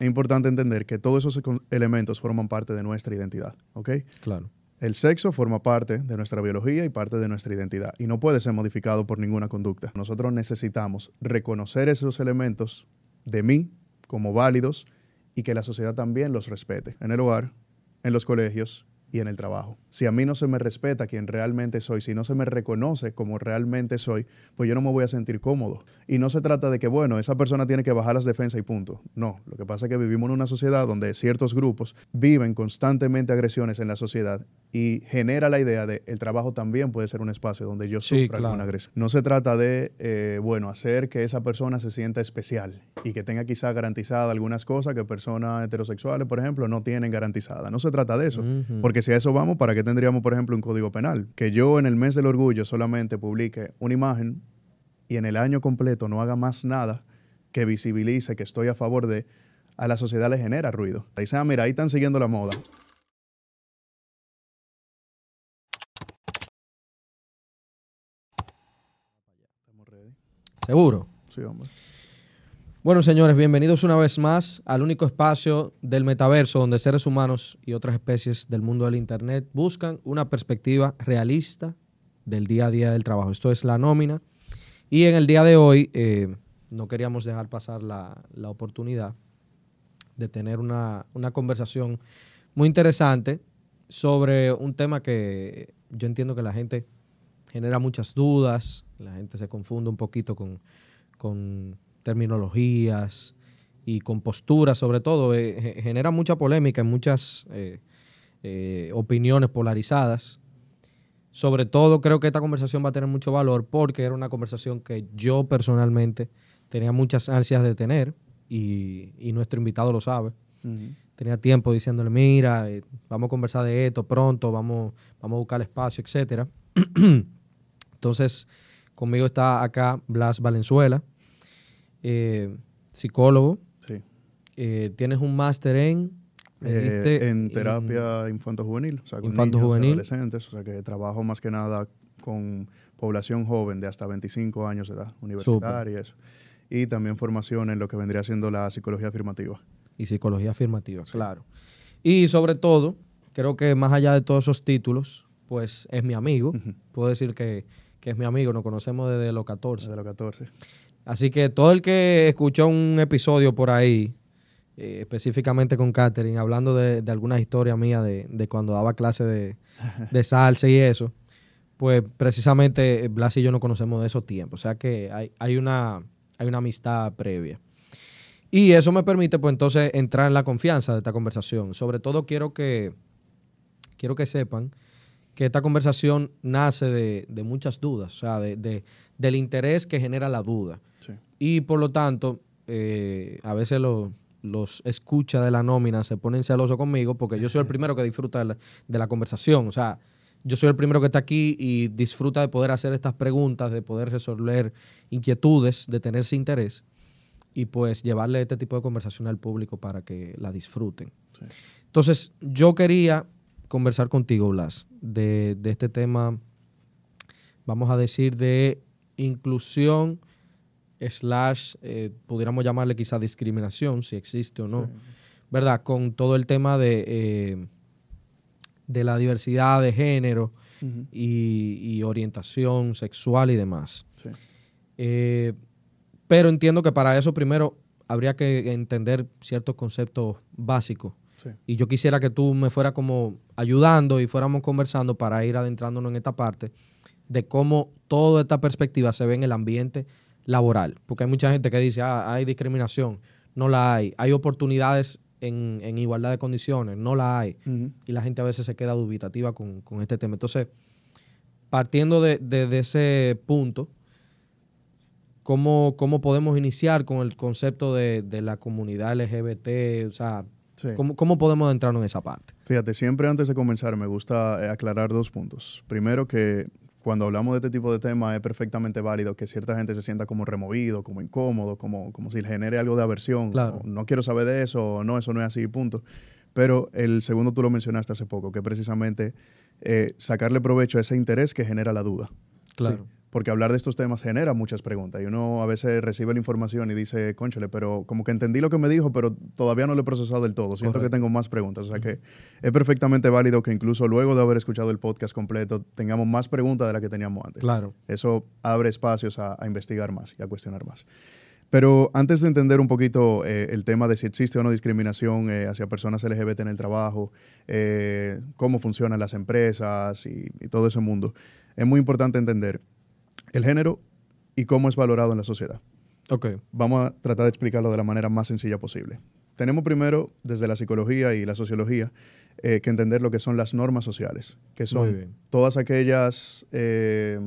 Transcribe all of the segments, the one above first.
Es importante entender que todos esos elementos forman parte de nuestra identidad, ¿ok? Claro. El sexo forma parte de nuestra biología y parte de nuestra identidad y no puede ser modificado por ninguna conducta. Nosotros necesitamos reconocer esos elementos de mí como válidos y que la sociedad también los respete en el hogar, en los colegios y en el trabajo. Si a mí no se me respeta quien realmente soy, si no se me reconoce como realmente soy, pues yo no me voy a sentir cómodo. Y no se trata de que, bueno, esa persona tiene que bajar las defensas y punto. No, lo que pasa es que vivimos en una sociedad donde ciertos grupos viven constantemente agresiones en la sociedad y genera la idea de el trabajo también puede ser un espacio donde yo sufra alguna agresión. No se trata de, eh, bueno, hacer que esa persona se sienta especial y que tenga quizá garantizada algunas cosas que personas heterosexuales, por ejemplo, no tienen garantizadas. No se trata de eso, porque si a eso vamos, ¿para qué tendríamos, por ejemplo, un código penal? Que yo en el mes del orgullo solamente publique una imagen y en el año completo no haga más nada que visibilice que estoy a favor de, a la sociedad le genera ruido. Dice, ah, mira, ahí están siguiendo la moda. ¿Seguro? Sí, hombre. Bueno, señores, bienvenidos una vez más al único espacio del metaverso donde seres humanos y otras especies del mundo del Internet buscan una perspectiva realista del día a día del trabajo. Esto es la nómina. Y en el día de hoy eh, no queríamos dejar pasar la, oportunidad de tener una, una conversación muy interesante sobre un tema que yo entiendo que la gente genera muchas dudas, la gente se confunde un poquito con, terminologías y con posturas, sobre todo, eh, genera mucha polémica en muchas eh, eh, opiniones polarizadas. Sobre todo creo que esta conversación va a tener mucho valor porque era una conversación que yo personalmente tenía muchas ansias de tener y, nuestro invitado lo sabe. Tenía tiempo diciéndole, mira, vamos a conversar de esto pronto, vamos, vamos a buscar espacio, etcétera. Entonces, conmigo está acá Blas Valenzuela, eh, psicólogo. Sí. Eh, tienes un máster en... Eh, en terapia infanto-juvenil, o sea, con infanto -juvenil. adolescentes, o sea, que trabajo más que nada con población joven de hasta 25 años de edad, universitaria y eso. Y también formación en lo que vendría siendo la psicología afirmativa. Y psicología afirmativa, claro. Y sobre todo, creo que más allá de todos esos títulos, pues es mi amigo. Puedo decir que que es mi amigo, nos conocemos desde los 14. Desde los 14. Así que todo el que escuchó un episodio por ahí, eh, específicamente con Catherine, hablando de, de algunas historias mías de, cuando daba clase de, salsa y eso, pues precisamente Blas y yo nos conocemos de esos tiempos. O sea que hay, una, hay una amistad previa. Y eso me permite, pues entonces, entrar en la confianza de esta conversación. Sobre todo quiero que, quiero que sepan que esta conversación nace de, muchas dudas, o sea, de, del interés que genera la duda. Y por lo tanto, eh, a veces los escucha de la nómina se ponen celosos conmigo porque yo soy el primero que disfruta de la, conversación. O sea, yo soy el primero que está aquí y disfruta de poder hacer estas preguntas, de poder resolver inquietudes, de tenerse interés y pues llevarle este tipo de conversación al público para que la disfruten. Entonces, yo quería conversar contigo, Blas, de, este tema, vamos a decir, de inclusión slash, eh, pudiéramos llamarle quizá discriminación, si existe o no, ¿verdad? Con todo el tema de, eh, de la diversidad de género y, orientación sexual y demás. Eh, pero entiendo que para eso primero habría que entender ciertos conceptos básicos. Y yo quisiera que tú me fueras como ayudando y fuéramos conversando para ir adentrándonos en esta parte de cómo toda esta perspectiva se ve en el ambiente laboral. Porque hay mucha gente que dice, ah, hay discriminación. No la hay. Hay oportunidades en, igualdad de condiciones. No la hay. Y la gente a veces se queda dubitativa con, este tema. Entonces, partiendo de, ese punto, ¿cómo, ¿cómo, podemos iniciar con el concepto de, de la comunidad LGBT? O sea, ¿Cómo, podemos adentrarnos en esa parte? Fíjate, siempre antes de comenzar me gusta eh, aclarar dos puntos. Primero que cuando hablamos de este tipo de temas es perfectamente válido que cierta gente se sienta como removido, como incómodo, como, como si genere algo de aversión. Claro. no quiero saber de eso, no, eso no es así, punto. Pero el segundo tú lo mencionaste hace poco, que precisamente eh, sacarle provecho a ese interés que genera la duda. Claro. Porque hablar de estos temas genera muchas preguntas y uno a veces recibe la información y dice, conchale, pero como que entendí lo que me dijo, pero todavía no lo he procesado del todo, siento que tengo más preguntas, o sea que es perfectamente válido que incluso luego de haber escuchado el podcast completo tengamos más preguntas de las que teníamos antes. Claro. Eso abre espacios a, investigar más y a cuestionar más. Pero antes de entender un poquito eh, el tema de si existe o no discriminación eh, hacia personas LGBT en el trabajo, eh, cómo funcionan las empresas y, y todo ese mundo, es muy importante entender el género y cómo es valorado en la sociedad. Ok. Vamos a tratar de explicarlo de la manera más sencilla posible. Tenemos primero, desde la psicología y la sociología, eh, que entender lo que son las normas sociales, que son todas aquellas eh,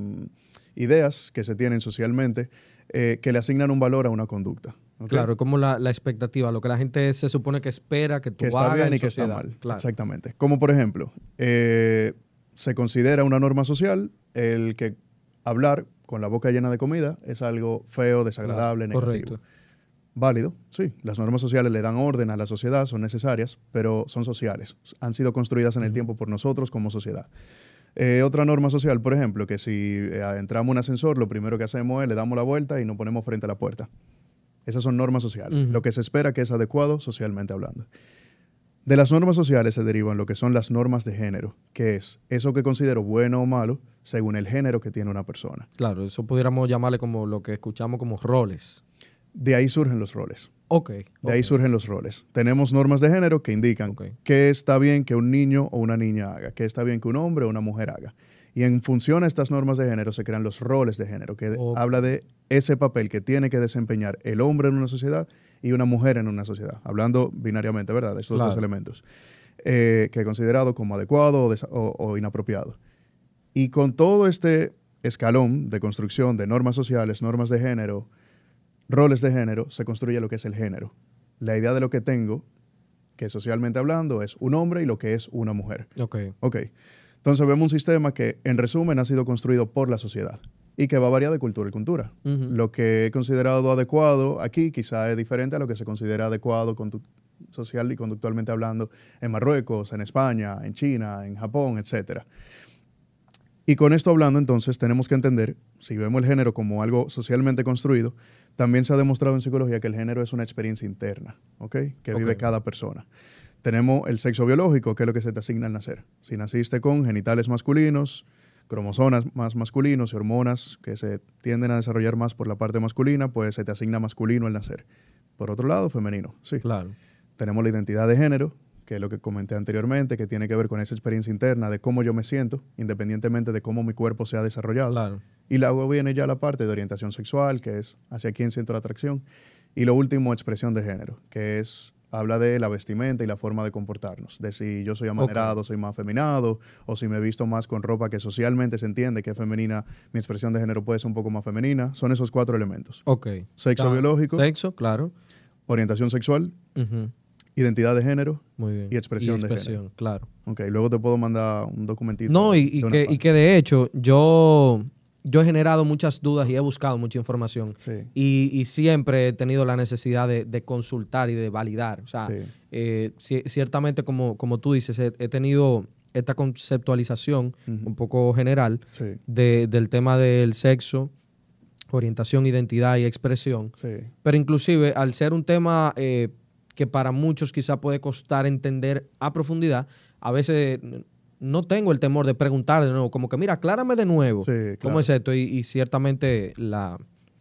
ideas que se tienen socialmente eh, que le asignan un valor a una conducta. Claro, como la, expectativa, lo que la gente se supone que espera que tú que está bien y que está mal. Exactamente. Como por ejemplo, se considera una norma social el que hablar con la boca llena de comida es algo feo, desagradable, negativo. Correcto. Válido, sí. Las normas sociales le dan orden a la sociedad, son necesarias, pero son sociales. Han sido construidas en el tiempo por nosotros como sociedad. Eh, otra norma social, por ejemplo, que si eh, entramos en un ascensor, lo primero que hacemos es le damos la vuelta y nos ponemos frente a la puerta. Esas son normas sociales. Lo que se espera que es adecuado socialmente hablando. De las normas sociales se derivan lo que son las normas de género, que es eso que considero bueno o malo según el género que tiene una persona. Claro, eso pudiéramos llamarle como lo que escuchamos como roles. De ahí surgen los roles. Ok. De ahí surgen los roles. Tenemos normas de género que indican qué está bien que un niño o una niña haga, qué está bien que un hombre o una mujer haga. Y en función a estas normas de género se crean los roles de género, que habla de ese papel que tiene que desempeñar el hombre en una sociedad y una mujer en una sociedad, hablando binariamente, ¿verdad? De estos dos elementos, eh, que he considerado como adecuado o, inapropiado. Y con todo este escalón de construcción de normas sociales, normas de género, roles de género, se construye lo que es el género. La idea de lo que tengo, que socialmente hablando, es un hombre y lo que es una mujer. Ok. Ok. Entonces vemos un sistema que, en resumen, ha sido construido por la sociedad y que va a variar de cultura y cultura. Lo que he considerado adecuado aquí quizá es diferente a lo que se considera adecuado social y conductualmente hablando en Marruecos, en España, en China, en Japón, etc. Y con esto hablando, entonces, tenemos que entender, si vemos el género como algo socialmente construido, también se ha demostrado en psicología que el género es una experiencia interna, ¿ok? Que vive cada persona. Tenemos el sexo biológico, que es lo que se te asigna al nacer. Si naciste con genitales masculinos, cromosomas más masculinos y hormonas que se tienden a desarrollar más por la parte masculina, pues se te asigna masculino al nacer. Por otro lado, femenino, sí. Claro. Tenemos la identidad de género, que es lo que comenté anteriormente, que tiene que ver con esa experiencia interna de cómo yo me siento, independientemente de cómo mi cuerpo se ha desarrollado. Claro. Y luego viene ya la parte de orientación sexual, que es hacia quién siento la atracción. Y lo último, expresión de género, que es habla de la vestimenta y la forma de comportarnos, de si yo soy amanerado, soy más afeminado, o si me he visto más con ropa que socialmente se entiende que es femenina, mi expresión de género puede ser un poco más femenina. Son esos cuatro elementos. Ok. Sexo biológico. Sexo, claro. Orientación sexual. Identidad de género. Muy bien. Y expresión, de género. claro. Ok, luego te puedo mandar un documentito. No, y, que, y que de hecho yo yo he generado muchas dudas y he buscado mucha información. Y, siempre he tenido la necesidad de, consultar y de validar. O sea, eh, ciertamente, como, como tú dices, he, tenido esta conceptualización un poco general del tema del sexo, orientación, identidad y expresión. Pero inclusive, al ser un tema eh, que para muchos quizá puede costar entender a profundidad, a veces no tengo el temor de preguntar de nuevo, como que mira, aclárame de nuevo cómo es esto. Y, ciertamente la,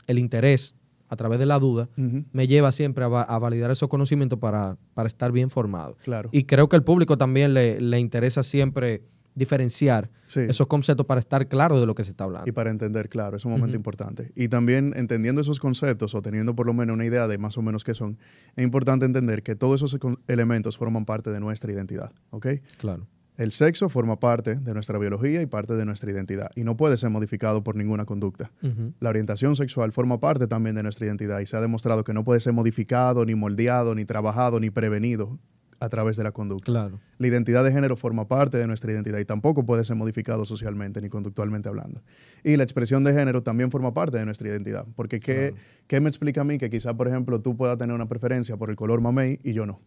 el interés a través de la duda me lleva siempre a, validar esos conocimientos para, para, estar bien formado. Claro. Y creo que al público también le, le interesa siempre diferenciar esos conceptos para estar claro de lo que se está hablando. Y para entender, claro, es un momento importante. Y también entendiendo esos conceptos o teniendo por lo menos una idea de más o menos qué son, es importante entender que todos esos elementos forman parte de nuestra identidad, ¿ok? Claro. El sexo forma parte de nuestra biología y parte de nuestra identidad y no puede ser modificado por ninguna conducta. La orientación sexual forma parte también de nuestra identidad y se ha demostrado que no puede ser modificado, ni moldeado, ni trabajado, ni prevenido a través de la conducta. Claro. La identidad de género forma parte de nuestra identidad y tampoco puede ser modificado socialmente ni conductualmente hablando. Y la expresión de género también forma parte de nuestra identidad. Porque ¿qué, ¿qué me explica a mí que quizá, por ejemplo, tú puedas tener una preferencia por el color mamey y yo no?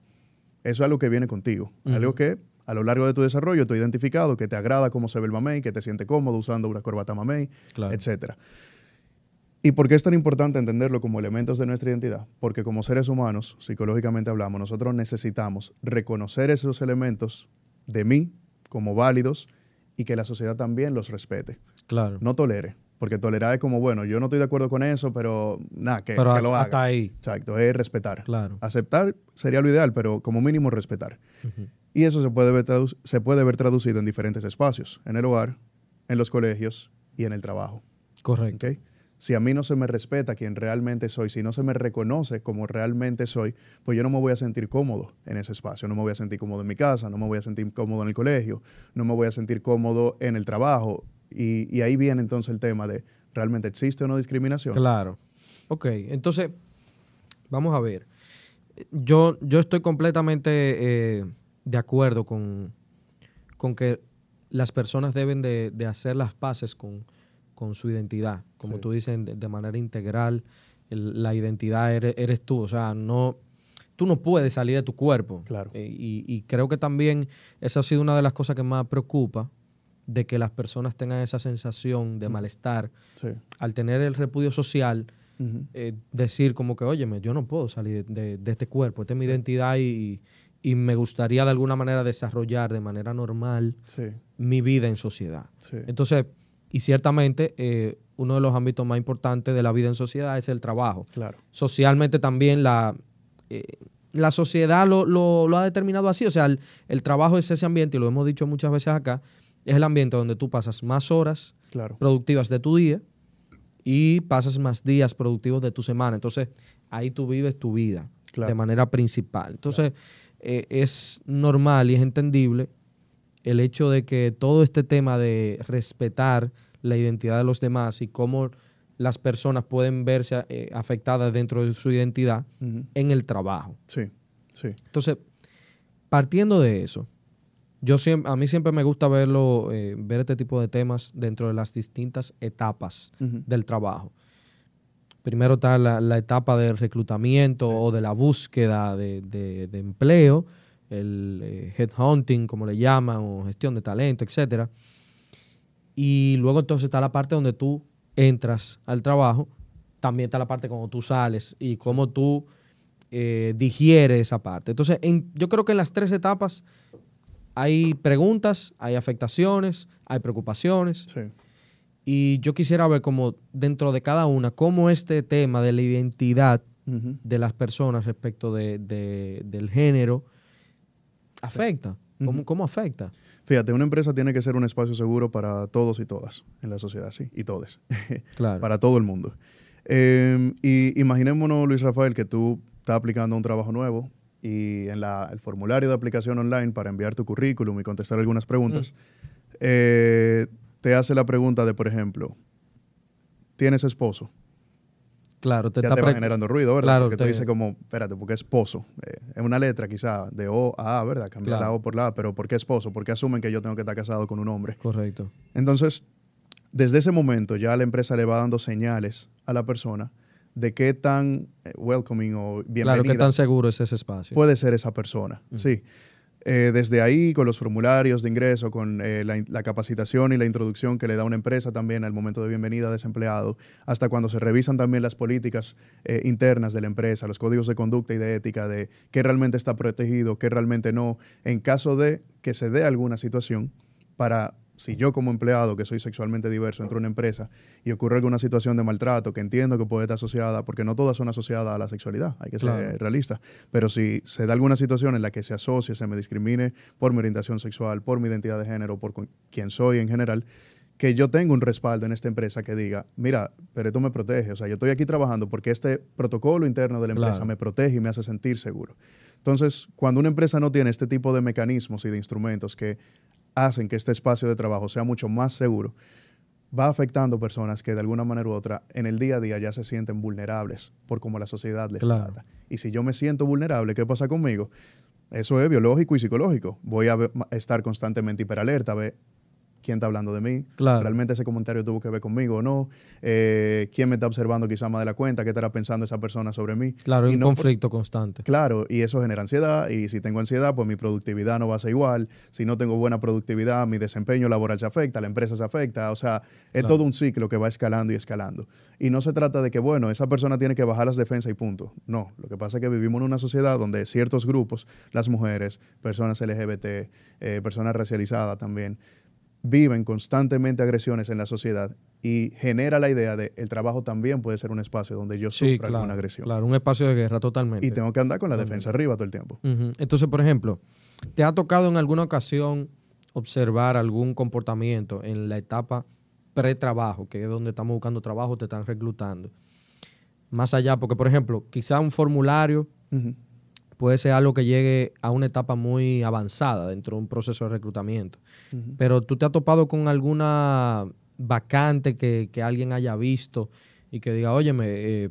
Eso es algo que viene contigo, algo que A lo largo de tu desarrollo, tú identificado que te agrada cómo se ve el mamey, que te siente cómodo usando una corbata mamey, Claro. etcétera. ¿Y por qué es tan importante entenderlo como elementos de nuestra identidad? Porque como seres humanos, psicológicamente hablamos, nosotros necesitamos reconocer esos elementos de mí como válidos y que la sociedad también los respete. Claro. No tolere, porque tolerar es como, bueno, yo no estoy de acuerdo con eso, pero nada, que, Pero que a- lo haga. hasta ahí. Exacto, es respetar. Claro. Aceptar sería lo ideal, pero como mínimo respetar. Y eso se puede, ver tradu- se puede ver traducido en diferentes espacios, en el hogar, en los colegios y en el trabajo. Correcto. ¿ok? Si a mí no se me respeta quien realmente soy, si no se me reconoce como realmente soy, pues yo no me voy a sentir cómodo en ese espacio. No me voy a sentir cómodo en mi casa, no me voy a sentir cómodo en el colegio, no me voy a sentir cómodo en el trabajo. Y, ahí viene entonces el tema de, ¿realmente existe o no discriminación? Claro. Ok, entonces, vamos a ver. Yo, yo estoy completamente eh, de acuerdo con, con que las personas deben de, de hacer las paces con, con su identidad. Como Sí. tú dices, de, manera integral, el- la identidad eres, eres tú. O sea, no, tú no puedes salir de tu cuerpo. Claro. Eh, y, y creo que también esa ha sido una de las cosas que más preocupa, de que las personas tengan esa sensación de malestar Sí. al tener el repudio social, eh, decir como que, óyeme, yo no puedo salir de, de este cuerpo, esta es mi identidad y, y me gustaría de alguna manera desarrollar de manera normal Sí, mi vida en sociedad. sí. Entonces, y ciertamente eh, uno de los ámbitos más importantes de la vida en sociedad es el trabajo. Claro. Socialmente también la, eh, la sociedad lo, lo- lo ha determinado así, o sea, el, el trabajo es ese ambiente, y lo hemos dicho muchas veces acá, es el ambiente donde tú pasas más horas Claro. productivas de tu día y pasas más días productivos de tu semana. Entonces, ahí tú vives tu vida Claro. de manera principal. Entonces, eh, es normal y es entendible el hecho de que todo este tema de respetar la identidad de los demás y cómo las personas pueden verse eh, afectadas dentro de su identidad en el trabajo. Sí, sí. Entonces, partiendo de eso, yo siempre, a mí siempre me gusta verlo, eh, ver este tipo de temas dentro de las distintas etapas del trabajo. Primero está la, la etapa del reclutamiento o de la búsqueda de, de- de empleo, el eh, headhunting, como le llaman, o gestión de talento, etcétera. Y luego entonces está la parte donde tú entras al trabajo. También está la parte cuando tú sales y cómo tú eh, digieres esa parte. Entonces, en- yo creo que en las tres etapas hay preguntas, hay afectaciones, hay preocupaciones. Sí. Y yo quisiera ver como dentro de cada una, cómo este tema de la identidad de las personas respecto de, de- del género afecta. ¿Cómo, cómo afecta? Fíjate, una empresa tiene que ser un espacio seguro para todos y todas en la sociedad, sí, y todes, Claro. para todo el mundo. Eh, y imaginémonos, Luis Rafael, que tú estás aplicando un trabajo nuevo y en la- el formulario de aplicación online para enviar tu currículum y contestar algunas preguntas, eh, te hace la pregunta de, por ejemplo, ¿tienes esposo? Claro, te ya está te va generando ruido, ¿verdad? Claro, Porque te te- dice como, espérate, porque esposo. Eh, es una letra quizá de O a A, ¿verdad? Cambiar Claro. la O por la A, pero ¿por qué esposo? Porque asumen que yo tengo que estar casado con un hombre. Correcto. Entonces, desde ese momento ya la empresa le va dando señales a la persona de qué tan eh, welcoming o bienvenida Claro, que tan seguro es ese espacio. puede ser esa persona. Sí. Eh, desde ahí, con los formularios de ingreso, con eh, la, capacitación y la introducción que le da una empresa también al momento de bienvenida a desempleado, hasta cuando se revisan también las políticas eh, internas de la empresa, los códigos de conducta y de ética, de qué realmente está protegido, qué realmente no, en caso de que se dé alguna situación para, si yo como empleado, que soy sexualmente diverso, entro a una empresa y ocurre alguna situación de maltrato, que entiendo que puede estar asociada, porque no todas son asociadas a la sexualidad, hay que ser Claro. realista, pero si se da alguna situación en la que se asocie, se me discrimine por mi orientación sexual, por mi identidad de género, por quién soy en general, que yo tenga un respaldo en esta empresa que diga, mira, pero esto me protege, o sea, yo estoy aquí trabajando porque este protocolo interno de la empresa Claro. me protege y me hace sentir seguro. Entonces, cuando una empresa no tiene este tipo de mecanismos y de instrumentos que hacen que este espacio de trabajo sea mucho más seguro, va afectando personas que de alguna manera u otra en el día a día ya se sienten vulnerables por cómo la sociedad les Claro. trata. Y si yo me siento vulnerable, ¿qué pasa conmigo? Eso es biológico y psicológico. Voy a estar constantemente hiperalerta, quién está hablando de mí, Claro. realmente ese comentario tuvo que ver conmigo o no, eh, quién me está observando quizá más de la cuenta, qué estará pensando esa persona sobre mí. Claro, Y un no conflicto constante. Claro, y eso genera ansiedad, y si tengo ansiedad, pues mi productividad no va a ser igual, si no tengo buena productividad, mi desempeño laboral se afecta, la empresa se afecta, o sea, es Claro. todo un ciclo que va escalando y escalando. Y no se trata de que, bueno, esa persona tiene que bajar las defensas y punto. No, lo que pasa es que vivimos en una sociedad donde ciertos grupos, las mujeres, personas LGBT, eh, personas racializadas también, viven constantemente agresiones en la sociedad y genera la idea de el trabajo también puede ser un espacio donde yo Sí, sufra claro. alguna agresión. Claro, un espacio de guerra totalmente. Y tengo que andar con la defensa arriba todo el tiempo. Entonces, por ejemplo, ¿te ha tocado en alguna ocasión observar algún comportamiento en la etapa pre-trabajo, que es donde estamos buscando trabajo, te están reclutando? Más allá, porque, por ejemplo, quizá un formulario. Puede ser algo que llegue a una etapa muy avanzada dentro de un proceso de reclutamiento. Pero tú te has topado con alguna vacante que, que alguien haya visto y que diga, óyeme, eh,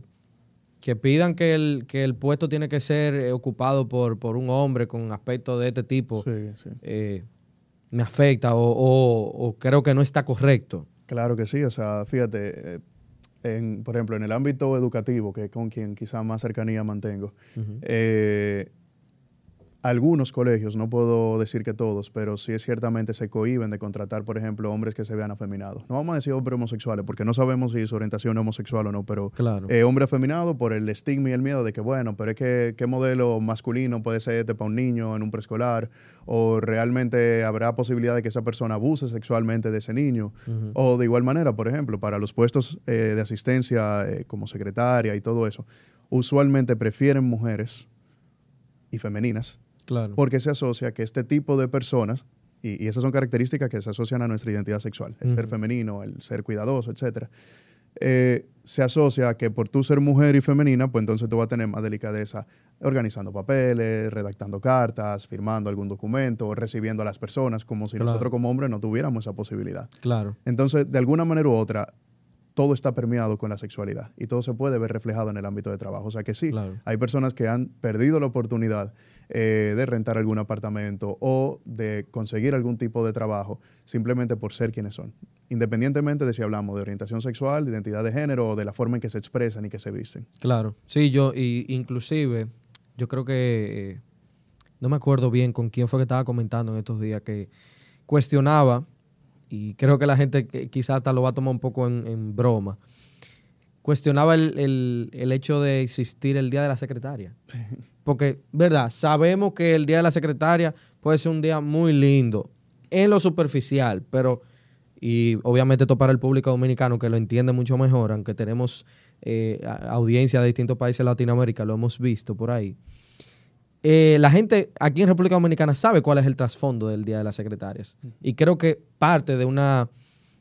que pidan que el, que el puesto tiene que ser ocupado por, por un hombre con aspecto de este tipo, Sí, sí. eh, me afecta o, o- o creo que no está correcto. Claro que sí, o sea, fíjate, eh, en, por ejemplo, en el ámbito educativo, que es con quien quizá más cercanía mantengo, eh, algunos colegios, no puedo decir que todos, pero sí ciertamente se cohiben de contratar, por ejemplo, hombres que se vean afeminados. No vamos a decir hombres homosexuales, porque no sabemos si su orientación es homosexual o no, pero Claro. eh, hombre afeminado por el estigma y el miedo de que, bueno, pero es que qué modelo masculino puede ser este para un niño en un preescolar, o realmente habrá posibilidad de que esa persona abuse sexualmente de ese niño. O de igual manera, por ejemplo, para los puestos eh, de asistencia eh, como secretaria y todo eso, usualmente prefieren mujeres y femeninas Claro. porque se asocia que este tipo de personas, y, y esas son características que se asocian a nuestra identidad sexual, el ser femenino, el ser cuidadoso, etcétera, eh, se asocia a que por tú ser mujer y femenina, pues entonces tú vas a tener más delicadeza organizando papeles, redactando cartas, firmando algún documento, recibiendo a las personas, como si Claro. nosotros como hombres no tuviéramos esa posibilidad. Claro. Entonces, de alguna manera u otra, todo está permeado con la sexualidad y todo se puede ver reflejado en el ámbito de trabajo. O sea que sí, Claro. hay personas que han perdido la oportunidad eh, de rentar algún apartamento o de conseguir algún tipo de trabajo simplemente por ser quienes son. Independientemente de si hablamos de orientación sexual, de identidad de género o de la forma en que se expresan y que se visten. Claro, sí, yo, y inclusive, yo creo que, eh, no me acuerdo bien con quién fue que estaba comentando en estos días, que cuestionaba, y creo que la gente quizás hasta lo va a tomar un poco en, en broma, cuestionaba el, el- el hecho de existir el Día de la Secretaria. Porque, ¿verdad? Sabemos que el Día de la Secretaria puede ser un día muy lindo en lo superficial, pero, y obviamente esto para el público dominicano que lo entiende mucho mejor, aunque tenemos eh, audiencia de distintos países de Latinoamérica, lo hemos visto por ahí. Eh, la gente aquí en República Dominicana sabe cuál es el trasfondo del Día de las Secretarias. Y creo que parte de una,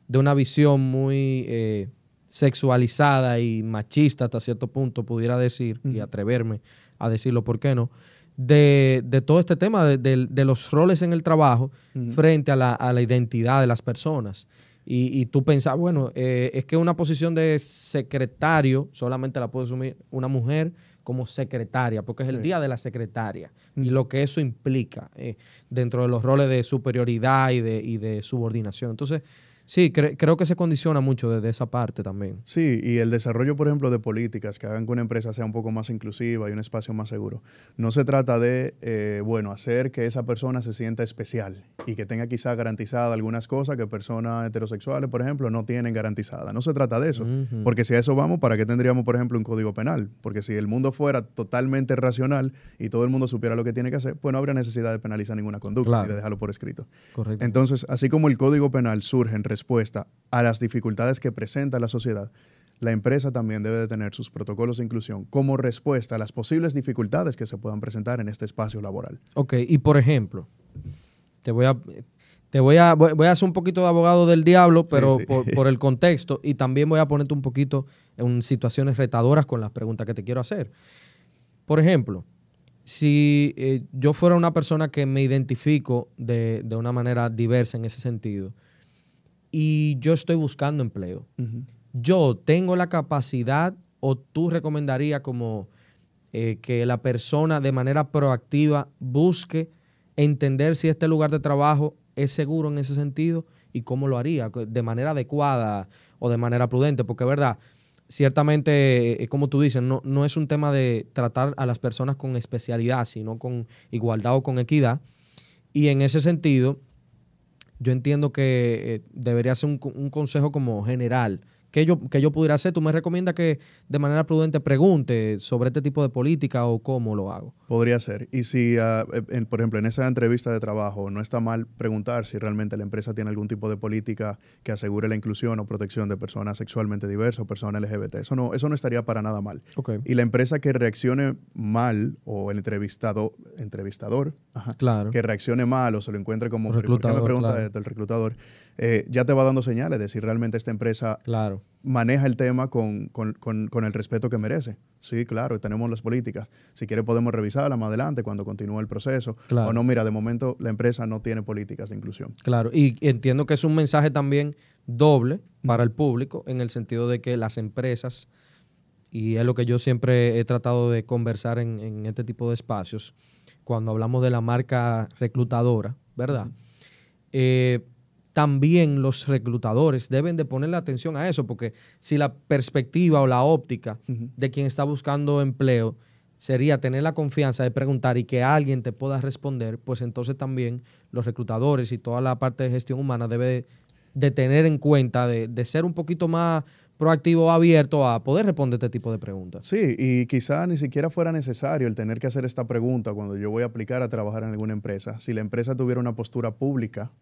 de una visión muy eh, sexualizada y machista hasta cierto punto, pudiera decir, y atreverme a decirlo, ¿por qué no? De, de todo este tema de, de- de los roles en el trabajo frente a la, a la identidad de las personas. Y, y tú pensás, bueno, eh, es que una posición de secretario solamente la puede asumir una mujer como secretaria, porque es el Sí. día de la secretaria y lo que eso implica eh, dentro de los roles de superioridad y de, y de subordinación. Entonces, sí, cre- creo que se condiciona mucho desde esa parte también. Sí, y el desarrollo, por ejemplo, de políticas que hagan que una empresa sea un poco más inclusiva y un espacio más seguro. No se trata de, eh, bueno, hacer que esa persona se sienta especial y que tenga quizá garantizadas algunas cosas que personas heterosexuales, por ejemplo, no tienen garantizadas. No se trata de eso. Porque si a eso vamos, ¿para qué tendríamos, por ejemplo, un código penal? Porque si el mundo fuera totalmente racional y todo el mundo supiera lo que tiene que hacer, pues no habría necesidad de penalizar ninguna conducta Claro. y de dejarlo por escrito. Correcto. Entonces, así como el Código Penal surge en respuesta a las dificultades que presenta la sociedad, la empresa también debe de tener sus protocolos de inclusión como respuesta a las posibles dificultades que se puedan presentar en este espacio laboral. Ok, y por ejemplo, te voy a, te voy a, voy, a hacer un poquito de abogado del diablo, pero sí. Por, por el contexto, y también voy a ponerte un poquito en situaciones retadoras con las preguntas que te quiero hacer. Por ejemplo, si eh, yo fuera una persona que me identifico de, de una manera diversa en ese sentido, y yo estoy buscando empleo, yo tengo la capacidad o tú recomendarías como eh, que la persona de manera proactiva busque entender si este lugar de trabajo es seguro en ese sentido y cómo lo haría, de manera adecuada o de manera prudente, porque verdad, ciertamente, eh, como tú dices, no, no es un tema de tratar a las personas con especialidad, sino con igualdad o con equidad. Y en ese sentido, yo entiendo que eh, debería ser un, un consejo como general ¿Qué yo, yo pudiera hacer? ¿Tú me recomiendas que de manera prudente pregunte sobre este tipo de política o cómo lo hago? Podría ser. Y si, ah, eh, por ejemplo, en esa entrevista de trabajo no está mal preguntar si realmente la empresa tiene algún tipo de política que asegure la inclusión o protección de personas sexualmente diversas o personas LGBT. Eso no, eso no estaría para nada mal. Y la empresa que reaccione mal o el entrevistado, entrevistador claro. que reaccione mal o se lo encuentre como... Reclutador, me pregunta el reclutador? Eh, ya te va dando señales de si realmente esta empresa claro. maneja el tema con, el respeto que merece. Sí, claro, tenemos las políticas. Si quiere podemos revisarla más adelante cuando continúe el proceso. O no, mira, de momento la empresa no tiene políticas de inclusión. Claro, y entiendo que es un mensaje también doble para el público en el sentido de que las empresas, y es lo que yo siempre he tratado de conversar en, este tipo de espacios, cuando hablamos de la marca reclutadora, ¿verdad? También los reclutadores deben de ponerle atención a eso, porque si la perspectiva o la óptica de quien está buscando empleo sería tener la confianza de preguntar y que alguien te pueda responder, pues entonces también los reclutadores y toda la parte de gestión humana debe de tener en cuenta de, de ser un poquito más proactivo o abierto a poder responder este tipo de preguntas. Sí, y quizá ni siquiera fuera necesario el tener que hacer esta pregunta cuando yo voy a aplicar a trabajar en alguna empresa. Si la empresa tuviera una postura pública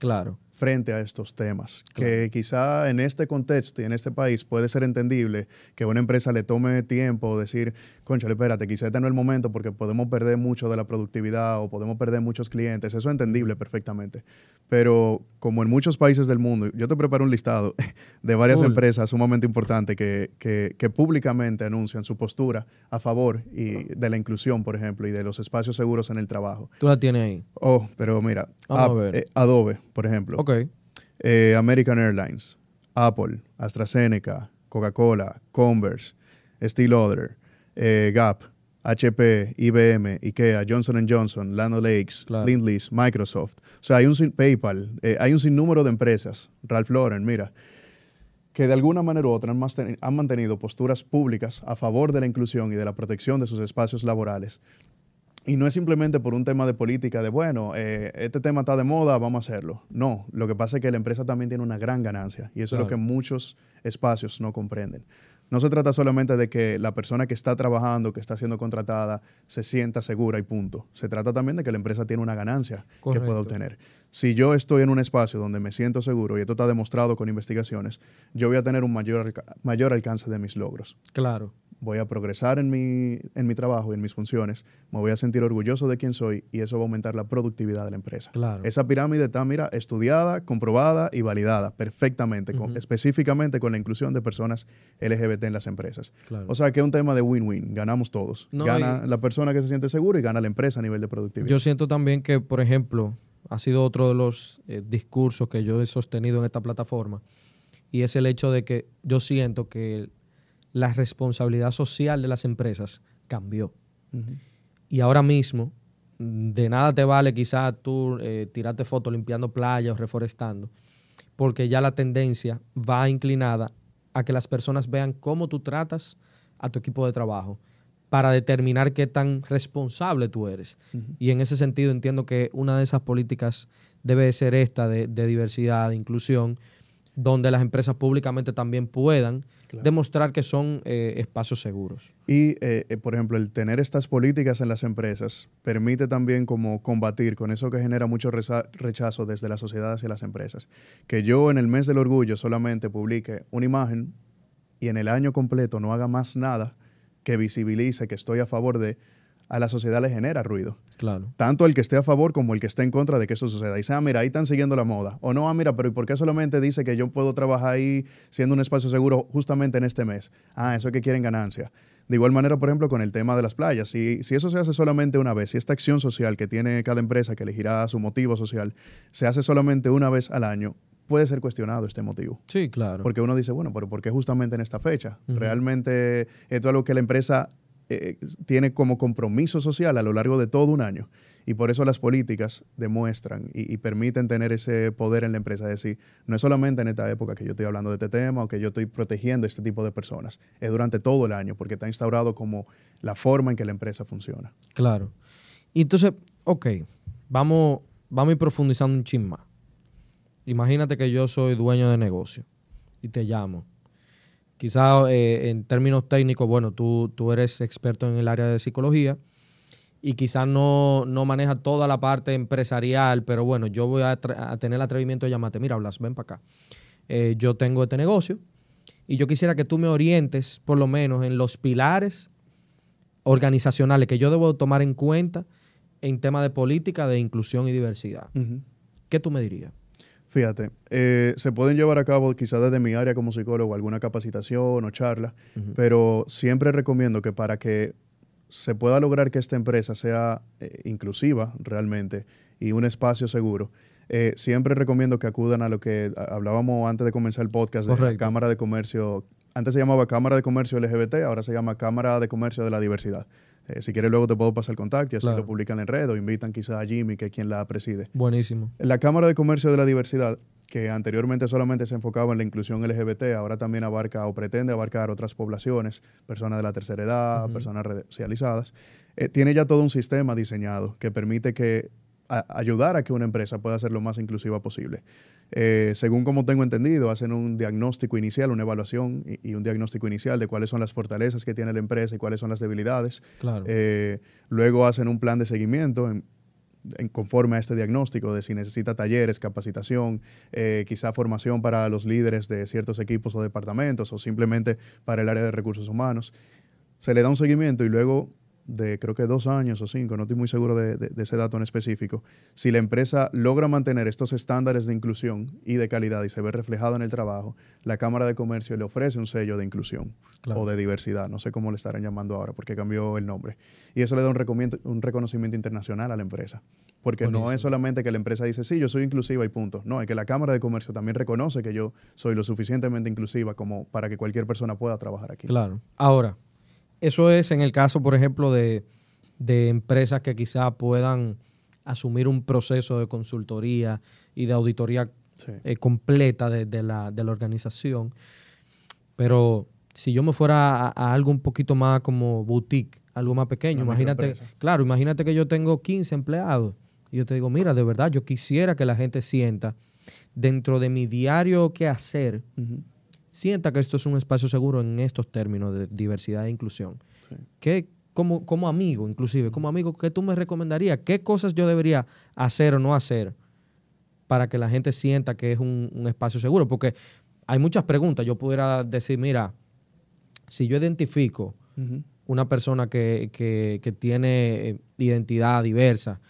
Claro. Frente a estos temas. Que quizá en este contexto y en este país puede ser entendible que una empresa le tome tiempo decir, conchale, espérate, quizá este no es el momento porque podemos perder mucho de la productividad o podemos perder muchos clientes. Eso es entendible perfectamente. Pero como en muchos países del mundo, yo te preparo un listado de varias empresas sumamente importantes que, que, públicamente anuncian su postura a favor y de la inclusión, por ejemplo, y de los espacios seguros en el trabajo. ¿Tú la tienes ahí? Oh, pero mira, eh, Adobe por ejemplo. Ok. Eh, American Airlines, Apple, AstraZeneca, Coca-Cola, Converse, Steel Other, eh, Gap, HP, IBM, IKEA, Johnson Johnson, Lando Lakes, Lindleys, Microsoft. O sea, hay un PayPal, eh, hay un sinnúmero de empresas, Ralph Lauren, mira, que de alguna manera u otra han mantenido posturas públicas a favor de la inclusión y de la protección de sus espacios laborales y no es simplemente por un tema de política, de bueno, eh, este tema está de moda, vamos a hacerlo. No, lo que pasa es que la empresa también tiene una gran ganancia y eso es lo que muchos espacios no comprenden. No se trata solamente de que la persona que está trabajando, que está siendo contratada, se sienta segura y punto. Se trata también de que la empresa tiene una ganancia que pueda obtener. Si yo estoy en un espacio donde me siento seguro, y esto está demostrado con investigaciones, yo voy a tener un mayor, mayor alcance de mis logros. Claro voy a progresar en mi, en mi trabajo y en mis funciones, me voy a sentir orgulloso de quién soy y eso va a aumentar la productividad de la empresa. Esa pirámide está, mira, estudiada, comprobada y validada perfectamente, específicamente con la inclusión de personas LGBT en las empresas. O sea que es un tema de win-win, ganamos todos. gana la persona que se siente segura y gana la empresa a nivel de productividad. Yo siento también que, por ejemplo, ha sido otro de los eh, discursos que yo he sostenido en esta plataforma y es el hecho de que yo siento que la responsabilidad social de las empresas cambió. Y ahora mismo, de nada te vale quizás tú eh, tirarte fotos limpiando playas o reforestando, porque ya la tendencia va inclinada a que las personas vean cómo tú tratas a tu equipo de trabajo para determinar qué tan responsable tú eres. Y en ese sentido entiendo que una de esas políticas debe ser esta de, de diversidad, de inclusión, donde las empresas públicamente también puedan demostrar que son eh, espacios seguros. Y, eh, eh, por ejemplo, el tener estas políticas en las empresas permite también como combatir con eso que genera mucho rechazo desde la sociedad hacia las empresas. Que yo en el mes del orgullo solamente publique una imagen y en el año completo no haga más nada que visibilice que estoy a favor de a la sociedad le genera ruido. Claro. Tanto el que esté a favor como el que esté en contra de que eso suceda. Dice, ah, mira, ahí están siguiendo la moda. O no, ah, mira, pero ¿y por qué solamente dice que yo puedo trabajar ahí siendo un espacio seguro justamente en este mes? Ah, eso es que quieren ganancia. De igual manera, por ejemplo, con el tema de las playas. Si, si eso se hace solamente una vez, si esta acción social que tiene cada empresa que elegirá su motivo social se hace solamente una vez al año, puede ser cuestionado este motivo. Sí, claro. Porque uno dice, bueno, pero ¿por qué justamente en esta fecha? Realmente esto es algo que la empresa eh, tiene como compromiso social a lo largo de todo un año. Y por eso las políticas demuestran y, permiten tener ese poder en la empresa. Es decir, no es solamente en esta época que yo estoy hablando de este tema o que yo estoy protegiendo a este tipo de personas, es durante todo el año, porque está instaurado como la forma en que la empresa funciona. Claro. Y entonces, ok, vamos, vamos a ir profundizando un chin más. Imagínate que yo soy dueño de negocio y te llamo. Quizás eh, en términos técnicos, bueno, tú, tú eres experto en el área de psicología y quizás no, no manejas toda la parte empresarial, pero bueno, yo voy a, tener el atrevimiento de llamarte, mira, Blas, ven para acá. Eh, yo tengo este negocio y yo quisiera que tú me orientes por lo menos en los pilares organizacionales que yo debo tomar en cuenta en tema de política de inclusión y diversidad. ¿Qué tú me dirías? Fíjate, eh, se pueden llevar a cabo quizás desde mi área como psicólogo alguna capacitación o charla, pero siempre recomiendo que para que se pueda lograr que esta empresa sea eh, inclusiva realmente y un espacio seguro, eh, siempre recomiendo que acudan a lo que hablábamos antes de comenzar el podcast de la Cámara de Comercio. Antes se llamaba Cámara de Comercio LGBT, ahora se llama Cámara de Comercio de la Diversidad. Eh, si quieres, luego te puedo pasar el contacto y así lo publican en red o invitan quizás a Jimmy, que es quien la preside. Buenísimo. La Cámara de Comercio de la Diversidad, que anteriormente solamente se enfocaba en la inclusión LGBT, ahora también abarca o pretende abarcar otras poblaciones, personas de la tercera edad, personas racializadas, eh, tiene ya todo un sistema diseñado que permite que ayudar a que una empresa pueda ser lo más inclusiva posible. Eh, según como tengo entendido, hacen un diagnóstico inicial, una evaluación y, un diagnóstico inicial de cuáles son las fortalezas que tiene la empresa y cuáles son las debilidades. Eh, luego hacen un plan de seguimiento en, conforme a este diagnóstico de si necesita talleres, capacitación, eh, quizá formación para los líderes de ciertos equipos o departamentos o simplemente para el área de recursos humanos. Se le da un seguimiento y luego de creo que dos años o cinco, no estoy muy seguro de, ese dato en específico, si la empresa logra mantener estos estándares de inclusión y de calidad y se ve reflejado en el trabajo, la Cámara de Comercio le ofrece un sello de inclusión o de diversidad, no sé cómo le estarán llamando ahora porque cambió el nombre. Y eso le da un, un reconocimiento internacional a la empresa, porque no es solamente que la empresa dice, sí, yo soy inclusiva y punto, no, es que la Cámara de Comercio también reconoce que yo soy lo suficientemente inclusiva como para que cualquier persona pueda trabajar aquí. Claro. Ahora, eso es en el caso, por ejemplo, de, empresas que quizás puedan asumir un proceso de consultoría y de auditoría eh, completa de, la, organización. Pero si yo me fuera a, algo un poquito más como boutique, algo más pequeño, imagínate, claro, imagínate que yo tengo 15 empleados y yo te digo, mira, de verdad, yo quisiera que la gente sienta dentro de mi diario qué hacer, sienta que esto es un espacio seguro en estos términos de diversidad e inclusión. ¿Qué, como, como amigo, inclusive, como amigo, ¿qué tú me recomendarías? ¿Qué cosas yo debería hacer o no hacer para que la gente sienta que es un, espacio seguro? Porque hay muchas preguntas. Yo pudiera decir, mira, si yo identifico una persona que, tiene eh, identidad diversa,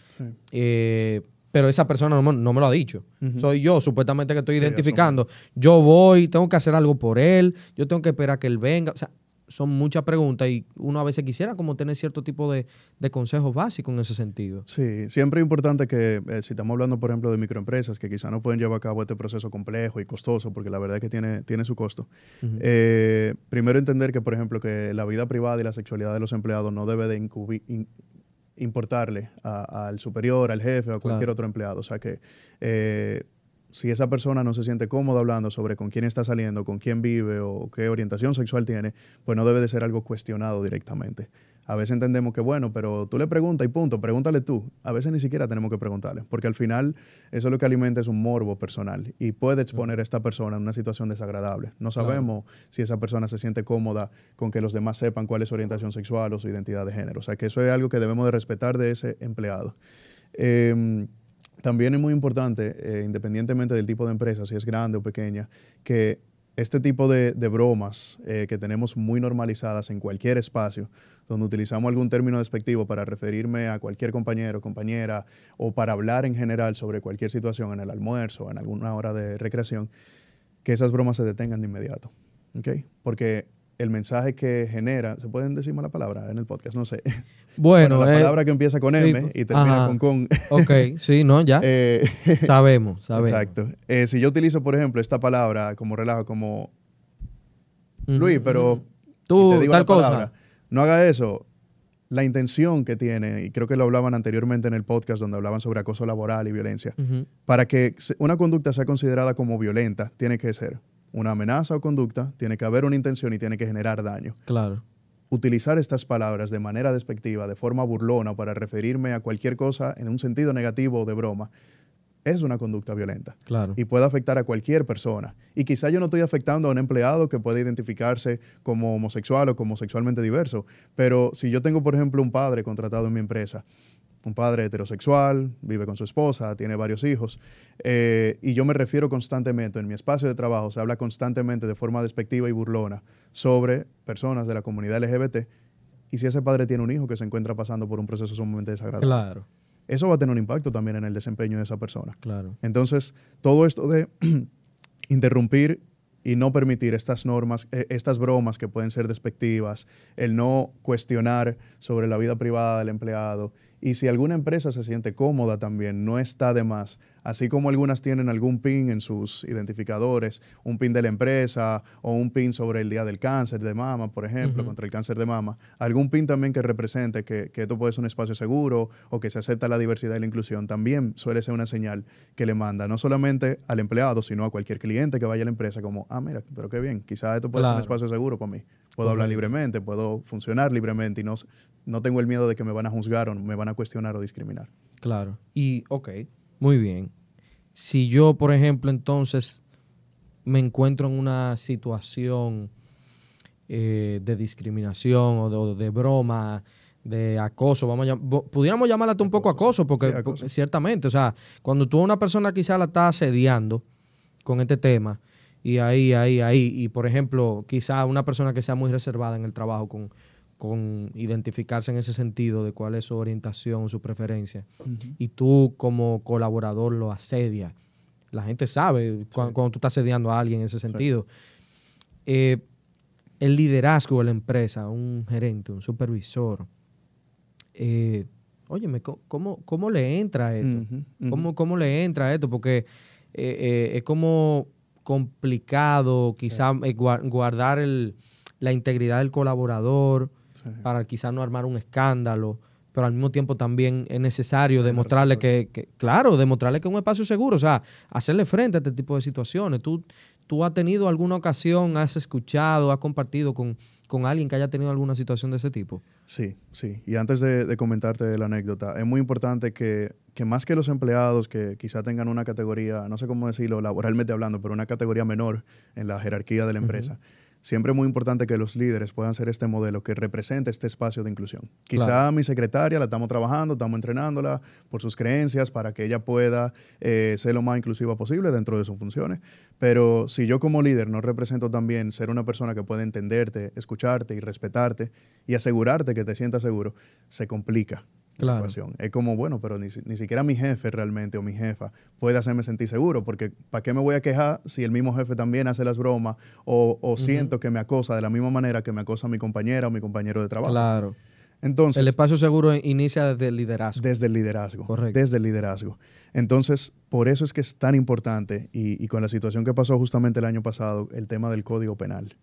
eh, pero esa persona no, me lo ha dicho. Soy yo, supuestamente que estoy identificando. Yo voy, tengo que hacer algo por él, yo tengo que esperar que él venga. O sea, son muchas preguntas y uno a veces quisiera como tener cierto tipo de, consejos básicos en ese sentido. Sí, siempre es importante que eh, si estamos hablando, por ejemplo, de microempresas que quizá no pueden llevar a cabo este proceso complejo y costoso, porque la verdad es que tiene, tiene su costo, eh, primero entender que, por ejemplo, que la vida privada y la sexualidad de los empleados no debe de importarle al superior, al jefe o a cualquier otro empleado. O sea que eh, si esa persona no se siente cómoda hablando sobre con quién está saliendo, con quién vive o qué orientación sexual tiene, pues no debe de ser algo cuestionado directamente. A veces entendemos que, bueno, pero tú le preguntas y punto, pregúntale tú. A veces ni siquiera tenemos que preguntarle, porque al final eso lo que alimenta es un morbo personal y puede exponer a esta persona en una situación desagradable. No sabemos si esa persona se siente cómoda con que los demás sepan cuál es su orientación sexual o su identidad de género. O sea que eso es algo que debemos de respetar de ese empleado. Em, también es muy importante, eh, independientemente del tipo de empresa, si es grande o pequeña, que este tipo de, bromas eh, que tenemos muy normalizadas en cualquier espacio, donde utilizamos algún término despectivo para referirme a cualquier compañero, compañera, o para hablar en general sobre cualquier situación en el almuerzo, en alguna hora de recreación, que esas bromas se detengan de inmediato. ¿okay? Porque el mensaje que genera, ¿se pueden decir la palabra en el podcast? No sé. Bueno, la eh, palabra que empieza con M y termina con con. ok, sí, no, ya. Eh, sabemos, sabemos. Exacto. Eh, si yo utilizo, por ejemplo, esta palabra como relajo, como Luis, pero tú, tal cosa. no haga eso. la intención que tiene, y creo que lo hablaban anteriormente en el podcast donde hablaban sobre acoso laboral y violencia, para que una conducta sea considerada como violenta, tiene que ser una amenaza o conducta, tiene que haber una intención y tiene que generar daño. Claro. Utilizar estas palabras de manera despectiva, de forma burlona, para referirme a cualquier cosa en un sentido negativo o de broma, es una conducta violenta Claro. y puede afectar a cualquier persona. Y quizá yo no estoy afectando a un empleado que puede identificarse como homosexual o como sexualmente diverso, pero si yo tengo, por ejemplo, un padre contratado en mi empresa, un padre heterosexual, vive con su esposa, tiene varios hijos, eh, y yo me refiero constantemente, en mi espacio de trabajo se habla constantemente de forma despectiva y burlona sobre personas de la comunidad LGBT, y si ese padre tiene un hijo que se encuentra pasando por un proceso sumamente desagradable, Claro. eso va a tener un impacto también en el desempeño de esa persona. Claro. Entonces, todo esto de interrumpir y no permitir estas normas, eh, estas bromas que pueden ser despectivas, el no cuestionar sobre la vida privada del empleado. Y si alguna empresa se siente cómoda también, no está de más. Así como algunas tienen algún pin en sus identificadores, un pin de la empresa o un pin sobre el día del cáncer de mama, por ejemplo, contra el cáncer de mama, algún pin también que represente que, que esto puede ser un espacio seguro o que se acepta la diversidad y la inclusión, también suele ser una señal que le manda no solamente al empleado, sino a cualquier cliente que vaya a la empresa como, ah, mira, pero qué bien, quizás esto puede ser un espacio seguro para mí. Puedo hablar libremente, puedo funcionar libremente y no, no tengo el miedo de que me van a juzgar o me van a cuestionar o discriminar. Claro. Y, ok, muy bien. Si yo, por ejemplo, entonces me encuentro en una situación eh, de discriminación o de, o de broma, de acoso, vamos a llam- pudiéramos llamarla un poco acoso, porque Sí, acoso. porque ciertamente, o sea, cuando tú a una persona quizá la estás asediando con este tema, y ahí, ahí, ahí, y por ejemplo, quizá una persona que sea muy reservada en el trabajo con, con identificarse en ese sentido de cuál es su orientación, su preferencia, y tú como colaborador lo asedias. La gente sabe cuando, cuando tú estás asediando a alguien en ese sentido. Eh, el liderazgo de la empresa, un gerente, un supervisor, eh, óyeme, ¿cómo, ¿cómo le entra esto? ¿Cómo, cómo le entra esto? Porque eh, eh, es como complicado quizá gua- guardar el- la integridad del colaborador Sí. para quizá no armar un escándalo, pero al mismo tiempo también es necesario demostrarle que, que- claro, demostrarle que es un espacio seguro, o sea, hacerle frente a este tipo de situaciones. ¿Tú, tú has tenido alguna ocasión, has escuchado, has compartido con, con alguien que haya tenido alguna situación de ese tipo? Sí, sí. Y antes de, de comentarte la anécdota, es muy importante que, que más que los empleados que quizá tengan una categoría, no sé cómo decirlo laboralmente hablando, pero una categoría menor en la jerarquía de la empresa, siempre es muy importante que los líderes puedan ser este modelo que represente este espacio de inclusión. Quizá Claro. mi secretaria la estamos trabajando, estamos entrenándola por sus creencias para que ella pueda eh, ser lo más inclusiva posible dentro de sus funciones. Pero si yo como líder no represento también ser una persona que puede entenderte, escucharte y respetarte y asegurarte que te sientas seguro, se complica. La Claro. Es como, bueno, pero ni, ni siquiera mi jefe realmente o mi jefa puede hacerme sentir seguro, porque ¿para qué me voy a quejar si el mismo jefe también hace las bromas o, o siento que me acosa de la misma manera que me acosa mi compañera o mi compañero de trabajo? Claro. Entonces, El espacio seguro inicia desde el liderazgo. desde el liderazgo. Correcto. Desde el liderazgo. Entonces, por eso es que es tan importante, y, y con la situación que pasó justamente el año pasado, el tema del código penal.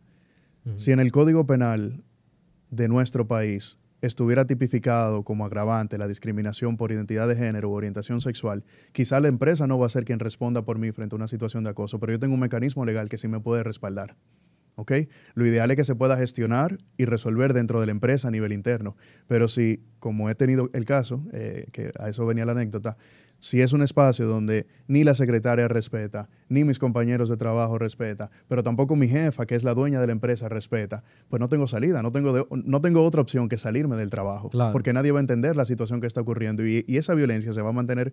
Si en el código penal de nuestro país estuviera tipificado como agravante la discriminación por identidad de género o orientación sexual, quizá la empresa no va a ser quien responda por mí frente a una situación de acoso, pero yo tengo un mecanismo legal que sí me puede respaldar. ¿ok? Lo ideal es que se pueda gestionar y resolver dentro de la empresa a nivel interno. Pero si, como he tenido el caso, eh, que a eso venía la anécdota, si es un espacio donde ni la secretaria respeta, ni mis compañeros de trabajo respeta, pero tampoco mi jefa, que es la dueña de la empresa, respeta, pues no tengo salida, no tengo, de- no tengo otra opción que salirme del trabajo, Claro. porque nadie va a entender la situación que está ocurriendo y, y esa violencia se va a mantener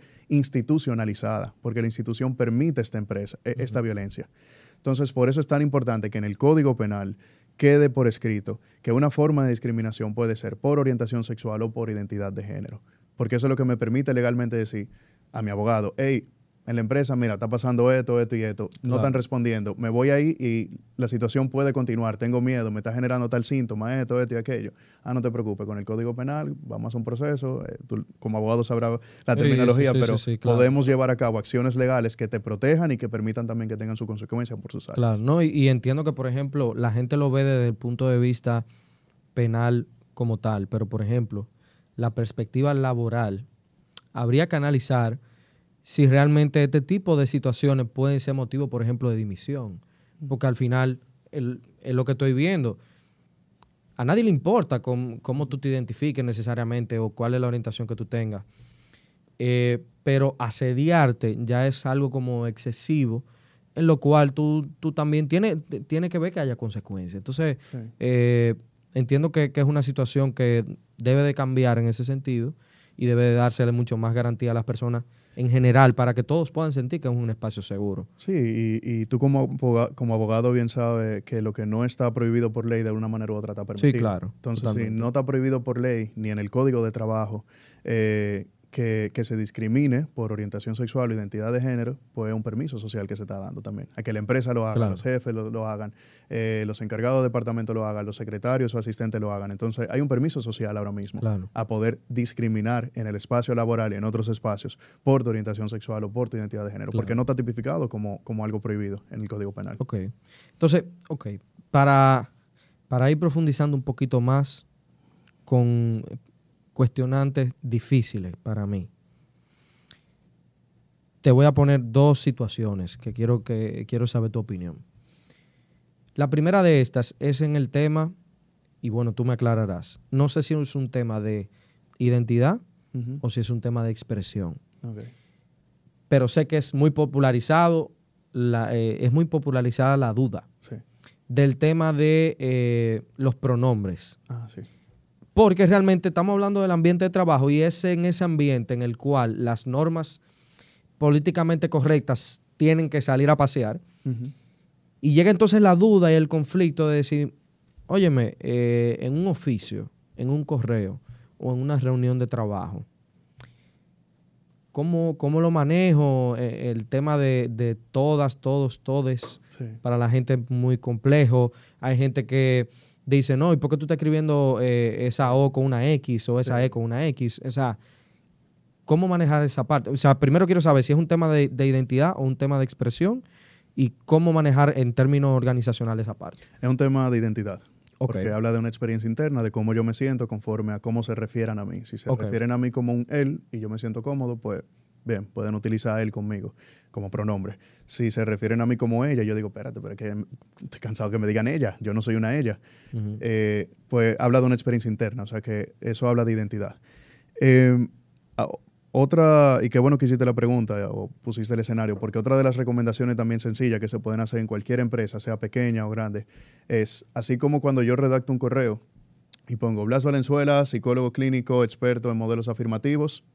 institucionalizada, porque la institución permite esta empresa, e- esta violencia. Entonces, por eso es tan importante que en el Código Penal quede por escrito que una forma de discriminación puede ser por orientación sexual o por identidad de género. Porque eso es lo que me permite legalmente decir a mi abogado, hey, en la empresa, mira, está pasando esto, esto y esto, no Claro. están respondiendo, me voy ahí y la situación puede continuar, tengo miedo, me está generando tal síntoma, esto, esto y aquello. Ah, no te preocupes, con el Código Penal vamos a un proceso, eh, tú como abogado sabrás la terminología, sí, sí, pero sí, sí, claro. podemos llevar a cabo acciones legales que te protejan y que permitan también que tengan su consecuencia por sus actos. Claro, no, y, y entiendo que, por ejemplo, la gente lo ve desde el punto de vista penal como tal, pero por ejemplo, la perspectiva laboral, habría que analizar si realmente este tipo de situaciones pueden ser motivo, por ejemplo, de dimisión. Porque al final es lo que estoy viendo. A nadie le importa cómo, tú te identifiques necesariamente o cuál es la orientación que tú tengas. Eh, pero asediarte ya es algo como excesivo, en lo cual tú, tú también tienes, tiene que ver que haya consecuencias. Entonces, eh, entiendo que, que, es una situación que debe de cambiar en ese sentido y debe de dársele mucho más garantía a las personas en general para que todos puedan sentir que es un espacio seguro. Sí, y, y tú como abogado, como abogado bien sabes que lo que no está prohibido por ley de una manera u otra está permitido. Sí, claro. Entonces, si no está prohibido por ley ni en el código de trabajo, eh, que, se discrimine por orientación sexual o identidad de género, pues es un permiso social que se está dando también. A que la empresa lo haga, los jefes lo, hagan, eh, los encargados de departamento lo hagan, los secretarios o asistentes lo hagan. Entonces hay un permiso social ahora mismo a poder discriminar en el espacio laboral y en otros espacios por tu orientación sexual o por tu identidad de género, porque no está tipificado como, como algo prohibido en el Código Penal. Ok. Entonces, ok, para, para ir profundizando un poquito más con cuestionantes difíciles para mí. Te voy a poner dos situaciones que quiero, que quiero saber tu opinión. La primera de estas es en el tema, y bueno, tú me aclararás. No sé si es un tema de identidad o si es un tema de expresión. Pero sé que es muy popularizado, eh, es muy popularizada la duda del tema de eh, los pronombres. Ah, sí. Porque realmente estamos hablando del ambiente de trabajo y es en ese ambiente en el cual las normas políticamente correctas tienen que salir a pasear. Y llega entonces la duda y el conflicto de decir, óyeme, eh, en un oficio, en un correo o en una reunión de trabajo, ¿cómo, cómo lo manejo? Eh, el tema de, todas, todos, todes, para la gente es muy complejo. Hay gente que dice, no, ¿y por qué tú estás escribiendo eh, esa O con una X o esa E con una X? O sea, ¿cómo manejar esa parte? O sea, primero quiero saber si es un tema de, identidad o un tema de expresión y cómo manejar en términos organizacionales esa parte. Es un tema de identidad. Porque habla de una experiencia interna, de cómo yo me siento conforme a cómo se refieran a mí. Si se refieren a mí como un él y yo me siento cómodo, pues bien, pueden utilizar él conmigo como pronombre. Si se refieren a mí como ella, yo digo, espérate, pero es que estoy cansado que me digan ella, yo no soy una ella. Eh, pues habla de una experiencia interna, o sea que eso habla de identidad. Em, otra, y qué bueno que hiciste la pregunta o pusiste el escenario, porque otra de las recomendaciones también sencillas que se pueden hacer en cualquier empresa, sea pequeña o grande, es así como cuando yo redacto un correo y pongo Blas Valenzuela, psicólogo clínico, experto en modelos afirmativos,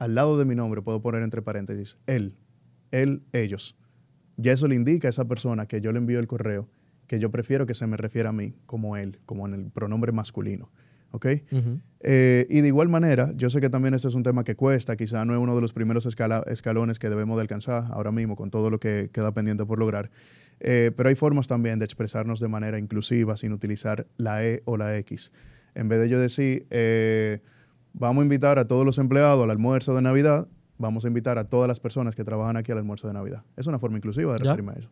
al lado de mi nombre puedo poner entre paréntesis él él, ellos. Ya eso le indica a esa persona que yo le envío el correo que yo prefiero que se me refiera a mí como él, como en el pronombre masculino. ¿Ok? Eh, y de igual manera, yo sé que también esto es un tema que cuesta, quizá no es uno de los primeros escalones que debemos de alcanzar ahora mismo con todo lo que queda pendiente por lograr, eh, pero hay formas también de expresarnos de manera inclusiva sin utilizar la E o la X. En vez de yo decir, eh, vamos a invitar a todos los empleados al almuerzo de Navidad, vamos a invitar a todas las personas que trabajan aquí al almuerzo de Navidad. Es una forma inclusiva de referirme a eso.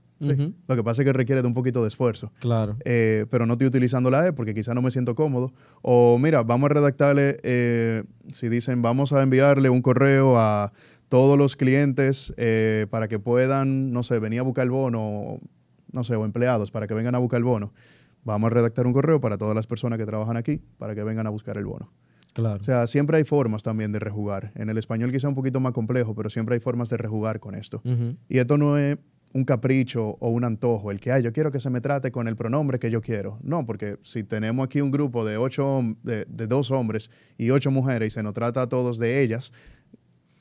Lo que pasa es que requiere de un poquito de esfuerzo. Claro. Eh, pero no estoy utilizando la E porque quizá no me siento cómodo. O mira, vamos a redactarle, eh, si dicen, vamos a enviarle un correo a todos los clientes eh, para que puedan, no sé, venir a buscar el bono, no sé, o empleados para que vengan a buscar el bono. Vamos a redactar un correo para todas las personas que trabajan aquí para que vengan a buscar el bono. Claro. O sea, siempre hay formas también de rejugar. En el español quizá un poquito más complejo, pero siempre hay formas de rejugar con esto. Y esto no es un capricho o un antojo, el que, hay, yo quiero que se me trate con el pronombre que yo quiero. No, porque si tenemos aquí un grupo de ocho, de, dos hombres y ocho mujeres y se nos trata a todos de ellas,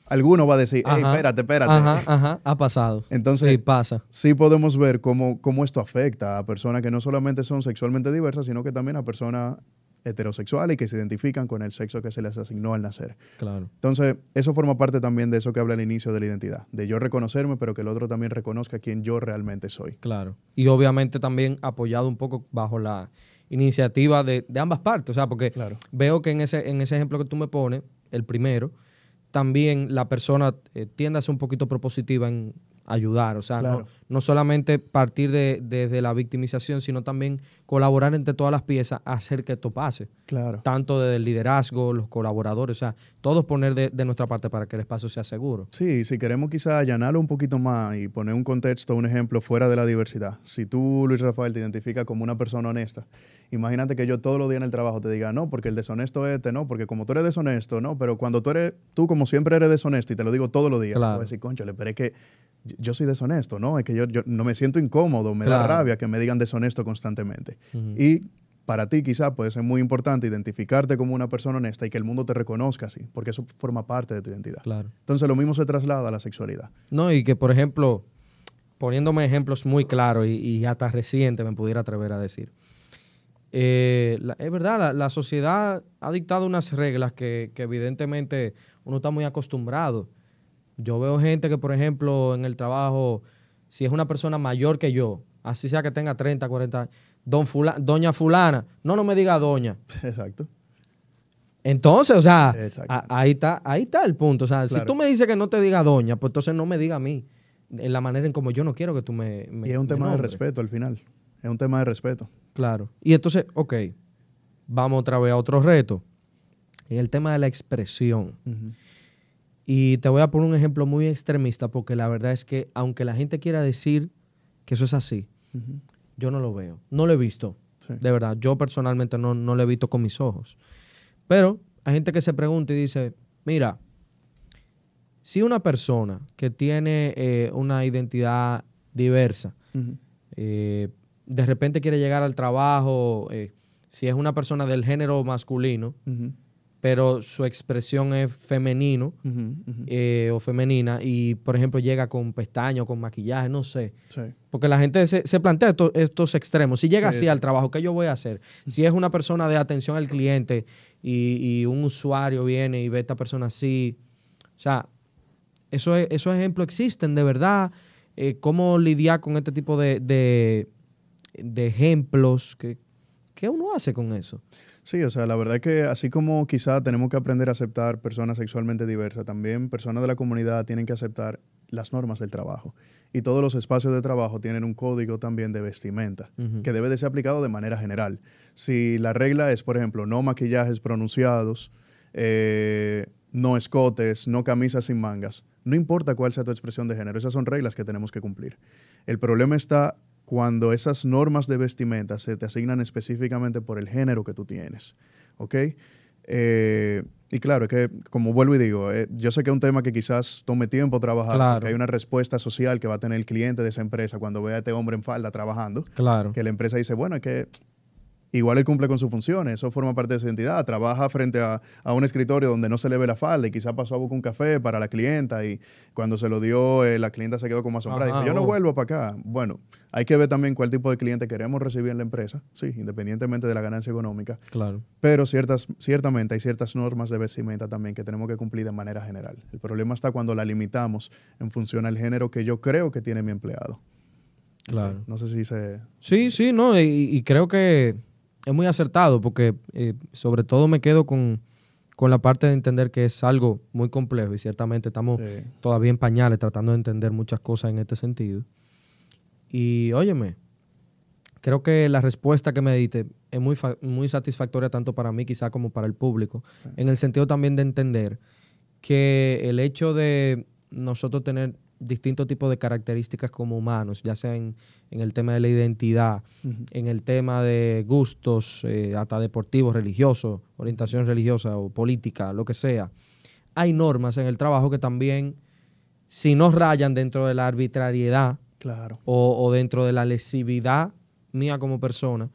alguno va a decir, hey, espérate, espérate. Ajá, ajá, ha pasado. Entonces, sí, pasa. sí podemos ver cómo, cómo esto afecta a personas que no solamente son sexualmente diversas, sino que también a personas heterosexuales y que se identifican con el sexo que se les asignó al nacer. Claro. Entonces, eso forma parte también de eso que habla al inicio de la identidad, de yo reconocerme, pero que el otro también reconozca quién yo realmente soy. Claro. Y obviamente también apoyado un poco bajo la iniciativa de, ambas partes, o sea, porque veo que en ese, en ese ejemplo que tú me pones, el primero, también la persona eh, tiende a ser un poquito propositiva en ayudar. O sea, Claro. no, no solamente partir de, desde la victimización, sino también colaborar entre todas las piezas a hacer que esto pase. Claro. Tanto desde el liderazgo, los colaboradores, o sea, todos poner de, de nuestra parte para que el espacio sea seguro. Sí, si queremos quizá allanarlo un poquito más y poner un contexto, un ejemplo fuera de la diversidad. Si tú, Luis Rafael, te identificas como una persona honesta, imagínate que yo todos los días en el trabajo te diga, no, porque el deshonesto es este, no, porque como tú eres deshonesto, no, pero cuando tú eres, tú como siempre eres deshonesto y te lo digo todos los días, Claro. voy a decir, conchale, pero es que yo- soy deshonesto, ¿no? Es que yo, yo no me siento incómodo, me da rabia que me digan deshonesto constantemente. Y para ti quizá puede ser muy importante identificarte como una persona honesta y que el mundo te reconozca así, porque eso forma parte de tu identidad. Claro. Entonces lo mismo se traslada a la sexualidad. No, y que por ejemplo, poniéndome ejemplos muy claros y, y hasta reciente me pudiera atrever a decir. Eh, la- es verdad, la, la sociedad ha dictado unas reglas que, que evidentemente uno está muy acostumbrado. Yo veo gente que, por ejemplo, en el trabajo, si es una persona mayor que yo, así sea que tenga 30, 40 años, don fula- doña fulana, no, no me diga doña. Exacto. Entonces, o sea, a- ahí está, ahí está el punto. O sea, si tú me dices que no te diga doña, pues entonces no me diga a mí. En la manera en como yo no quiero que tú me. me Y es un tema de respeto al final. Es un tema de respeto. Claro. Y entonces, ok, vamos otra vez a otro reto. En el tema de la expresión. Y te voy a poner un ejemplo muy extremista, porque la verdad es que, aunque la gente quiera decir que eso es así, yo no lo veo. No lo he visto. Sí. De verdad, yo personalmente no, no lo he visto con mis ojos. Pero hay gente que se pregunta y dice, mira, si una persona que tiene eh, una identidad diversa, eh, de repente quiere llegar al trabajo, eh, si es una persona del género masculino. Pero su expresión es femenino eh, o femenina, y por ejemplo llega con pestañas, con maquillaje, no sé. Sí. Porque la gente se, se plantea esto- estos extremos. Si llega Sí, así sí. al trabajo, ¿qué yo voy a hacer? Si es una persona de atención al cliente y, y un usuario viene y ve a esta persona así, o sea, eso es- esos ejemplos existen de verdad. Eh, ¿Cómo lidiar con este tipo de, de- de ejemplos? ¿Qué, ¿Qué uno hace con eso? Sí, o sea, la verdad es que así como quizá tenemos que aprender a aceptar personas sexualmente diversas, también personas de la comunidad tienen que aceptar las normas del trabajo. Y todos los espacios de trabajo tienen un código también de vestimenta que debe de ser aplicado de manera general. Si la regla es, por ejemplo, no maquillajes pronunciados, eh, no escotes, no camisas sin mangas, no importa cuál sea tu expresión de género, esas son reglas que tenemos que cumplir. El problema está cuando esas normas de vestimenta se te asignan específicamente por el género que tú tienes. ¿Ok? Eh, y claro, es que, como vuelvo y digo, eh, yo sé que es un tema que quizás tome tiempo trabajar, Claro. porque hay una respuesta social que va a tener el cliente de esa empresa cuando vea a este hombre en falda trabajando, Claro. que la empresa dice, bueno, es que igual él cumple con sus funciones, eso forma parte de su identidad, trabaja frente a, a un escritorio donde no se le ve la falda y quizá pasó a buscar un café para la clienta y cuando se lo dio, eh, la clienta se quedó como asombrada Ajá, dijo, yo no oh. vuelvo para acá. Bueno, hay que ver también cuál tipo de cliente queremos recibir en la empresa, sí, independientemente de la ganancia económica, Claro. pero ciertas, ciertamente hay ciertas normas de vestimenta también que tenemos que cumplir de manera general. El problema está cuando la limitamos en función al género que yo creo que tiene mi empleado. Claro. No sé si se... Sí, sí, no, y, y creo que es muy acertado porque eh, sobre todo me quedo con, con la parte de entender que es algo muy complejo y ciertamente estamos Sí. todavía en pañales tratando de entender muchas cosas en este sentido. Y óyeme, creo que la respuesta que me diste es muy, muy satisfactoria tanto para mí quizá como para el público, Sí. en el sentido también de entender que el hecho de nosotros tener distintos tipos de características como humanos, ya sea en, en el tema de la identidad, en el tema de gustos, eh, hasta deportivos, religiosos, orientación religiosa o política, lo que sea, hay normas en el trabajo que también, si no rayan dentro de la arbitrariedad Claro. o, o dentro de la lesividad mía como persona,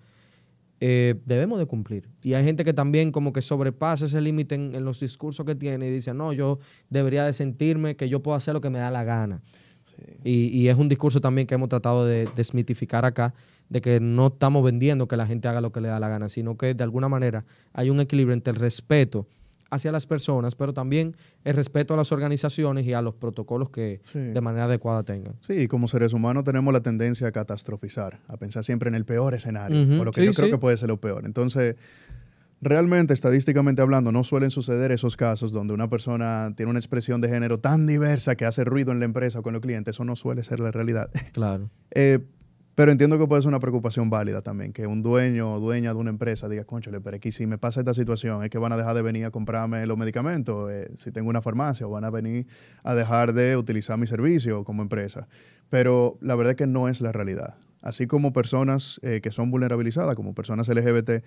eh, debemos de cumplir. Y hay gente que también como que sobrepasa ese límite en, en los discursos que tiene y dice, no, yo debería de sentirme que yo puedo hacer lo que me da la gana. Y, y es un discurso también que hemos tratado de desmitificar acá, de que no estamos vendiendo que la gente haga lo que le da la gana, sino que de alguna manera hay un equilibrio entre el respeto hacia las personas, pero también el respeto a las organizaciones y a los protocolos que Sí. de manera adecuada tengan. Sí, como seres humanos tenemos la tendencia a catastrofizar, a pensar siempre en el peor escenario, Ujú, o lo que sí, yo creo sí. que puede ser lo peor. Entonces, Realmente, estadísticamente hablando, no suelen suceder esos casos donde una persona tiene una expresión de género tan diversa que hace ruido en la empresa o con los clientes. Eso no suele ser la realidad. Claro. Eh, pero entiendo que puede ser una preocupación válida también, que un dueño o dueña de una empresa diga, conchole, pero aquí si me pasa esta situación, es que van a dejar de venir a comprarme los medicamentos, eh, si tengo una farmacia, o van a venir a dejar de utilizar mi servicio como empresa. Pero la verdad es que no es la realidad. Así como personas eh, que son vulnerabilizadas, como personas LGBT,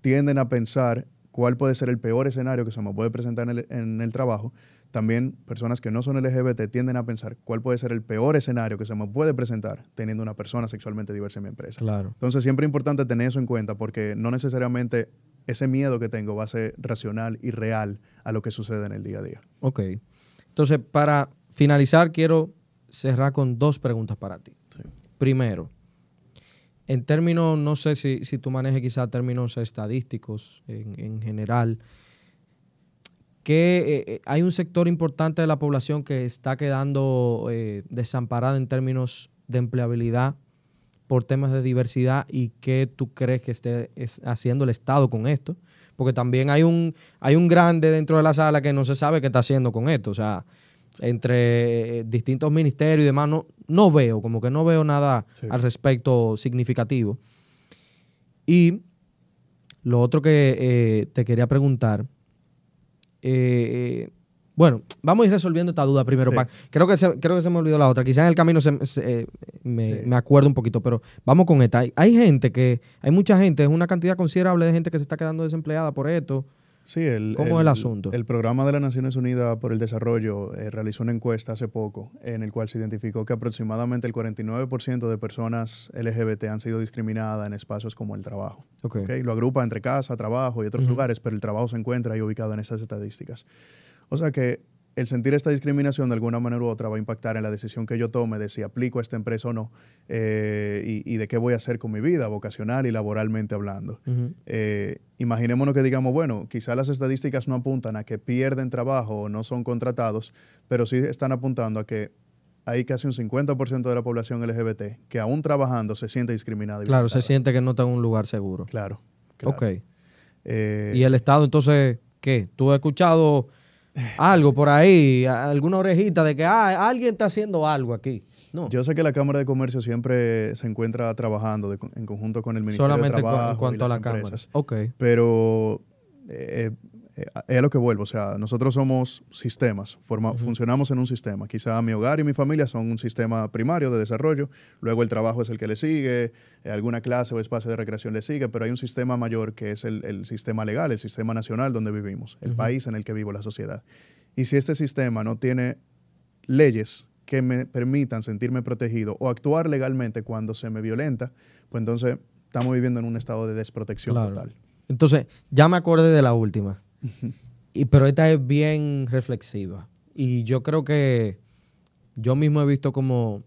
tienden a pensar cuál puede ser el peor escenario que se me puede presentar en el, en el trabajo, también personas que no son LGBT tienden a pensar cuál puede ser el peor escenario que se me puede presentar teniendo una persona sexualmente diversa en mi empresa. Claro. Entonces siempre es importante tener eso en cuenta porque no necesariamente ese miedo que tengo va a ser racional y real a lo que sucede en el día a día. Ok. Entonces, para finalizar, quiero cerrar con dos preguntas para ti. Sí. Primero, en términos, no sé si, si tú manejes quizás términos estadísticos en, en general, que eh, hay un sector importante de la población que está quedando eh, desamparada en términos de empleabilidad por temas de diversidad y qué tú crees que esté es, haciendo el Estado con esto. Porque también hay un, hay un grande dentro de la sala que no se sabe qué está haciendo con esto. O sea, entre eh, distintos ministerios y demás, no, no veo, como que no veo nada Sí. al respecto significativo. Y lo otro que eh, te quería preguntar, eh, bueno, vamos a ir resolviendo esta duda primero. Sí. creo, que se, creo que se me olvidó la otra. Quizás en el camino se- se- eh, me, Sí. me acuerdo un poquito, pero vamos con esta. Hay, hay gente que, hay mucha gente, es una cantidad considerable de gente que se está quedando desempleada por esto. Sí, el, ¿Cómo es el asunto? El programa de las Naciones Unidas por el Desarrollo eh, realizó una encuesta hace poco en el cual se identificó que aproximadamente el 49% de personas LGBT han sido discriminadas en espacios como el trabajo. Ok. ¿ok? Lo agrupa entre casa, trabajo y otros lugares, pero el trabajo se encuentra ahí ubicado en estas estadísticas. O sea que el sentir esta discriminación de alguna manera u otra va a impactar en la decisión que yo tome de si aplico a esta empresa o no eh, y, y de qué voy a hacer con mi vida, vocacional y laboralmente hablando. Eh, imaginémonos que digamos, bueno, quizá las estadísticas no apuntan a que pierden trabajo o no son contratados, pero sí están apuntando a que hay casi un 50% de la población LGBT que aún trabajando se siente discriminada. Claro, se siente que no está en un lugar seguro. Claro. claro. Ok. Eh, Y el Estado, entonces, ¿qué? ¿Tú has escuchado algo por ahí, a- alguna orejita de que ah, alguien está haciendo algo aquí? No, Yo sé que la Cámara de Comercio siempre se encuentra trabajando de- en conjunto con el Ministerio solamente de Trabajo en cuanto y a las la Cámara. empresas. Ok. pero eh, eh, es a lo que vuelvo. O sea, nosotros somos sistemas, forma- funcionamos en un sistema. Quizá mi hogar y mi familia son un sistema primario de desarrollo, luego el trabajo es el que le sigue, eh, alguna clase o espacio de recreación le sigue, pero hay un sistema mayor que es el, el sistema legal, el sistema nacional donde vivimos, el Ujú. país en el que vivo, la sociedad. Y si este sistema no tiene leyes que me permitan sentirme protegido o actuar legalmente cuando se me violenta, pues entonces estamos viviendo en un estado de desprotección Claro. total. Entonces, ya me acordé de la última. Y, pero esta es bien reflexiva. Y yo creo que yo mismo he visto como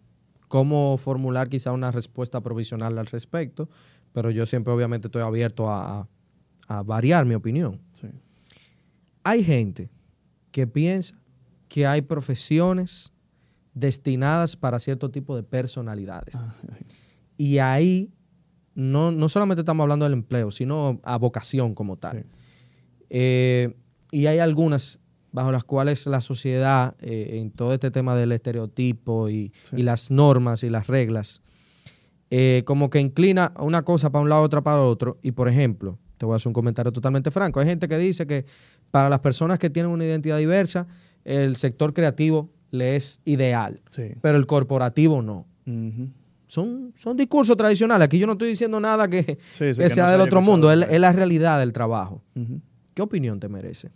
cómo formular quizá una respuesta provisional al respecto, pero yo siempre obviamente estoy abierto a, variar mi opinión. Sí. Hay gente que piensa que hay profesiones destinadas para cierto tipo de personalidades. Y ahí no, no solamente estamos hablando del empleo, sino a vocación como tal. Sí. Eh, y hay algunas bajo las cuales la sociedad, eh, en todo este tema del estereotipo y, Sí. y las normas y las reglas, eh, como que inclina una cosa para un lado, otra para otro. Y por ejemplo, te voy a hacer un comentario totalmente franco. Hay gente que dice que para las personas que tienen una identidad diversa, el sector creativo le es ideal, Sí. pero el corporativo no. Son, son discursos tradicionales. Aquí yo no estoy diciendo nada que, Sí, sí, que que no sea se del otro mundo. Es, la realidad del trabajo. ¿Qué opinión te merece?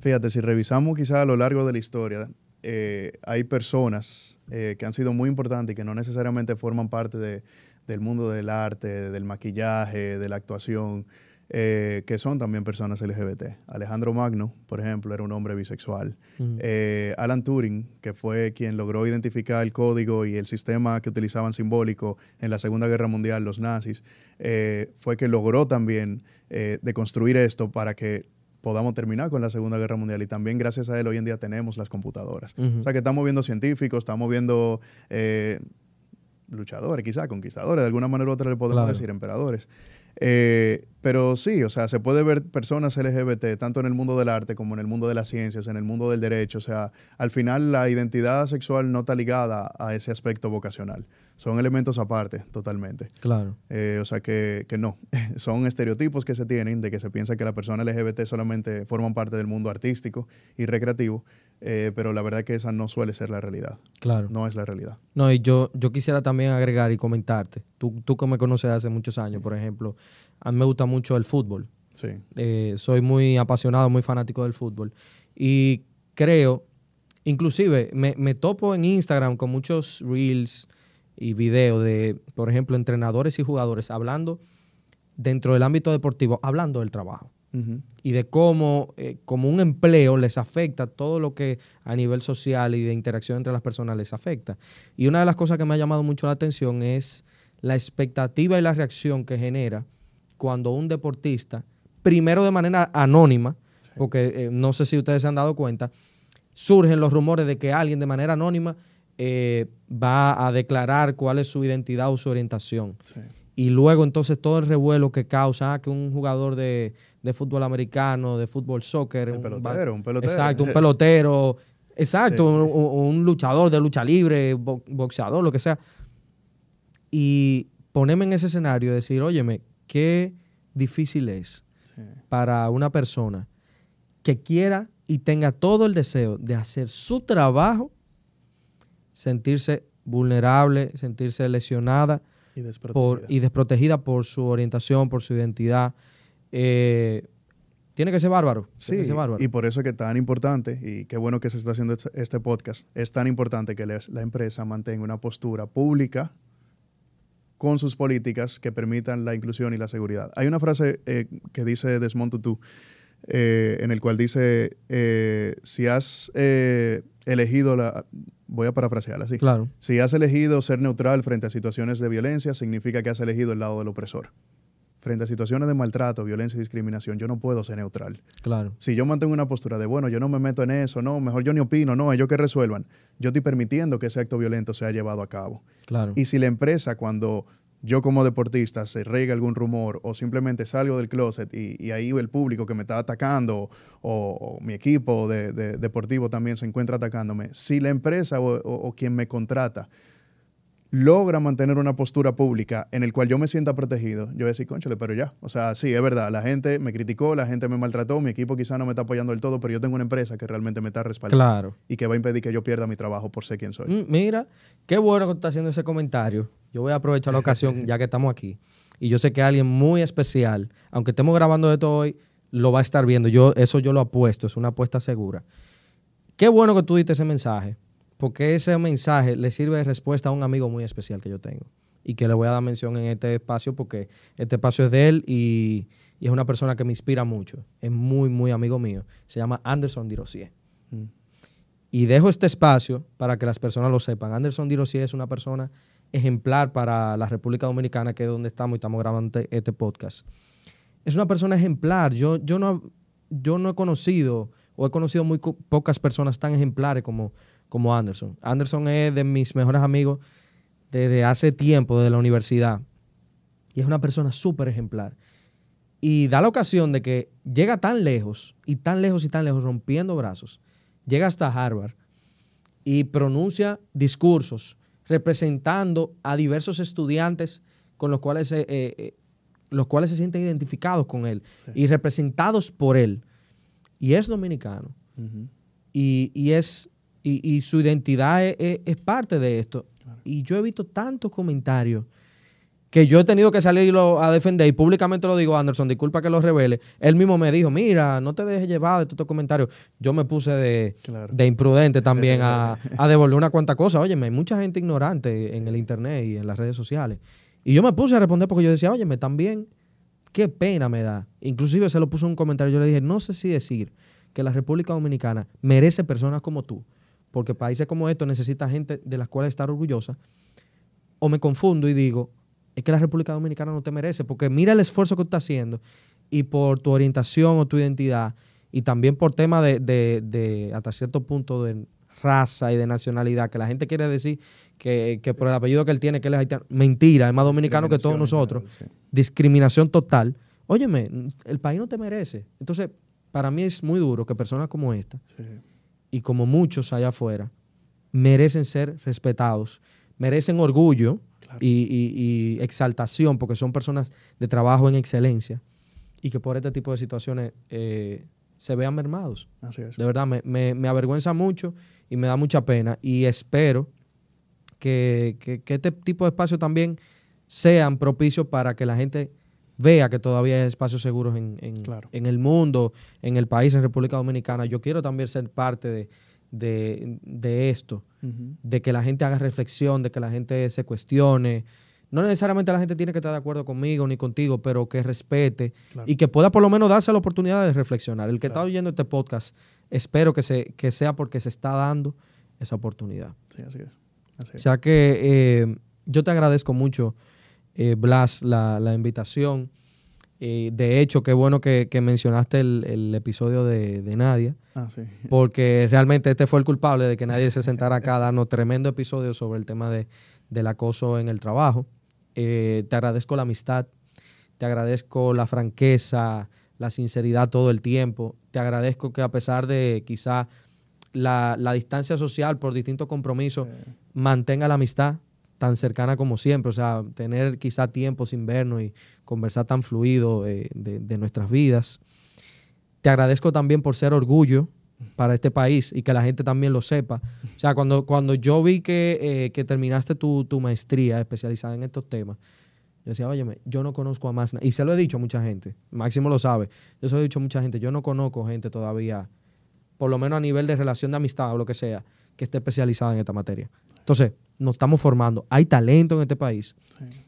Fíjate, si revisamos quizá a lo largo de la historia, eh, hay personas eh, que han sido muy importantes y que no necesariamente forman parte de- del mundo del arte, del maquillaje, de la actuación, eh, que son también personas LGBT. Alejandro Magno, por ejemplo, era un hombre bisexual. Alan Turing, que fue quien logró identificar el código y el sistema que utilizaban simbólico en la Segunda Guerra Mundial, los nazis, fue que logró también deconstruir esto para que podamos terminar con la Segunda Guerra Mundial y también gracias a él hoy en día tenemos las computadoras. O sea que estamos viendo científicos, estamos viendo eh, luchadores quizá, conquistadores, de alguna manera u otra le podemos Claro. decir emperadores. Eh, pero sí, o sea, se puede ver personas LGBT tanto en el mundo del arte como en el mundo de las ciencias, en el mundo del derecho. O sea, al final la identidad sexual no está ligada a ese aspecto vocacional. Son elementos aparte, totalmente. Claro. Eh, o sea, que, que no. Son estereotipos que se tienen de que se piensa que las personas LGBT solamente forman parte del mundo artístico y recreativo. Eh, pero la verdad que esa no suele ser la realidad. Claro. No es la realidad. No, y yo, yo quisiera también agregar y comentarte. Tú, tú que me conoces hace muchos años, por ejemplo, a mí me gusta mucho el fútbol. Sí. Eh, soy muy apasionado, muy fanático del fútbol. Y creo, inclusive, me, me topo en Instagram con muchos reels y videos de, por ejemplo, entrenadores y jugadores hablando dentro del ámbito deportivo, hablando del trabajo Y de cómo eh, como un empleo les afecta todo lo que a nivel social y de interacción entre las personas les afecta. Y una de las cosas que me ha llamado mucho la atención es la expectativa y la reacción que genera cuando un deportista, primero de manera anónima, porque eh, no sé si ustedes se han dado cuenta, surgen los rumores de que alguien de manera anónima eh, va a declarar cuál es su identidad o su orientación Sí. y luego entonces todo el revuelo que causa ah, que un jugador de, de fútbol americano, de fútbol soccer, un pelotero, un pelotero. exacto, un pelotero, exacto, Sí. un, luchador de lucha libre, bo- boxeador, lo que sea. Y ponerme en ese escenario y decir, óyeme, qué difícil es Sí. para una persona que quiera y tenga todo el deseo de hacer su trabajo, sentirse vulnerable, sentirse lesionada Y por, desprotegida. y desprotegida por su orientación, por su identidad. Eh, tiene que ser bárbaro. tiene que Sí, ser bárbaro. y por eso es que tan importante, y qué bueno que se está haciendo este- este podcast, es tan importante que la empresa mantenga una postura pública con sus políticas que permitan la inclusión y la seguridad. Hay una frase eh, que dice Desmond Tutu, eh, en el cual dice, eh, si has elegido la... Voy a parafrasearla así. Claro, Si has elegido ser neutral frente a situaciones de violencia, significa que has elegido el lado del opresor. Frente a situaciones de maltrato, violencia y discriminación, yo no puedo ser neutral. claro. Si yo mantengo una postura de, bueno, yo no me meto en eso, no, mejor yo ni opino, no, ellos que resuelvan, yo estoy permitiendo que ese acto violento sea llevado a cabo. Claro. Y si la empresa, cuando yo como deportista se rega algún rumor o simplemente salgo del closet y, y ahí el público que me está atacando o, o mi equipo de, de- deportivo también se encuentra atacándome, si la empresa o, o- o quien me contrata logra mantener una postura pública en el cual yo me sienta protegido, yo voy a decir, conchale, pero ya. O sea, sí, es verdad, la gente me criticó, la gente me maltrató, mi equipo quizá no me está apoyando del todo, pero yo tengo una empresa que realmente me está respaldando Claro. y que va a impedir que yo pierda mi trabajo por ser quien soy. Mm, Mira, qué bueno que tú estás haciendo ese comentario. Yo voy a aprovechar la ocasión ya que estamos aquí. Y yo sé que alguien muy especial, aunque estemos grabando esto hoy, lo va a estar viendo. Yo, eso yo lo apuesto, es una apuesta segura. Qué bueno que tú diste ese mensaje, porque ese mensaje le sirve de respuesta a un amigo muy especial que yo tengo. Y que le voy a dar mención en este espacio porque este espacio es de él y, y es una persona que me inspira mucho. Es muy, muy amigo mío. Se llama Anderson Dirosier. Mm. Y dejo este espacio para que las personas lo sepan. Anderson Dirosier es una persona ejemplar para la República Dominicana, que es donde estamos y estamos grabando este, este podcast. Es una persona ejemplar. Yo, yo, no, yo no he conocido o he conocido muy pocas personas tan ejemplares como, como Anderson. Anderson es de mis mejores amigos desde hace tiempo, de la universidad. Y es una persona súper ejemplar. Y da la ocasión de que llega tan lejos, y tan lejos y tan lejos, rompiendo brazos, llega hasta Harvard y pronuncia discursos representando a diversos estudiantes con los cuales se, eh, eh, los cuales se sienten identificados con él Sí. y representados por él. Y es dominicano. Y, y es, y, y su identidad es, es- es parte de esto. Y yo he visto tantos comentarios que yo he tenido que salirlo a defender y públicamente lo digo, Anderson, disculpa que lo revele. Él mismo me dijo, mira, no te dejes llevar de todos estos comentarios. Yo me puse de, Claro. de imprudente también a, a devolver una cuanta cosa. Óyeme, hay mucha gente ignorante en el internet y en las redes sociales. Y yo me puse a responder porque yo decía, óyeme, también, qué pena me da. Inclusive se lo puso en un comentario. Yo le dije, no sé si decir que la República Dominicana merece personas como tú, porque países como estos necesitan gente de las cuales estar orgullosa, o me confundo y digo, es que la República Dominicana no te merece, porque mira el esfuerzo que tú estás haciendo y por tu orientación o tu identidad, y también por tema de, de- de, hasta cierto punto, de raza y de nacionalidad, que la gente quiere decir que, que por el apellido que él tiene, que él es haitiano. Mentira, es más dominicano que todos nosotros. Discriminación total. Óyeme, el país no te merece. Entonces, para mí es muy duro que personas como esta y como muchos allá afuera merecen ser respetados, merecen orgullo y, exaltación porque son personas de trabajo en excelencia y que por este tipo de situaciones eh, se vean mermados. De verdad, me, avergüenza mucho y me da mucha pena y espero que, este tipo de espacios también sean propicios para que la gente vea que todavía hay espacios seguros en, en, el mundo, en el país, en República Dominicana. Yo quiero también ser parte de, esto, de que la gente haga reflexión, de que la gente se cuestione. No necesariamente la gente tiene que estar de acuerdo conmigo ni contigo, pero que respete y que pueda por lo menos darse la oportunidad de reflexionar. El que está oyendo este podcast, espero que, se, que sea porque se está dando esa oportunidad. Sí, así es. O sea que eh, yo te agradezco mucho eh, Blas, la, invitación. Eh, de hecho, qué bueno que, mencionaste el, episodio de, Nadia, ah, porque realmente este fue el culpable de que nadie se sentara acá dando tremendo episodio sobre el tema de, del acoso en el trabajo. Eh, te agradezco la amistad, te agradezco la franqueza, la sinceridad todo el tiempo. Te agradezco que a pesar de quizá la, distancia social por distintos compromisos, mantenga la amistad, tan cercana como siempre, o sea, tener quizá tiempo sin vernos y conversar tan fluido eh, de, nuestras vidas. Te agradezco también por ser orgullo para este país y que la gente también lo sepa. O sea, cuando, cuando yo vi que, eh, terminaste tu, maestría especializada en estos temas, yo decía, oye, yo no conozco a más, y se lo he dicho a mucha gente, Máximo lo sabe, yo se lo he dicho a mucha gente, yo no conozco gente todavía, por lo menos a nivel de relación de amistad o lo que sea, que esté especializada en esta materia. Entonces, nos estamos formando. Hay talento en este país.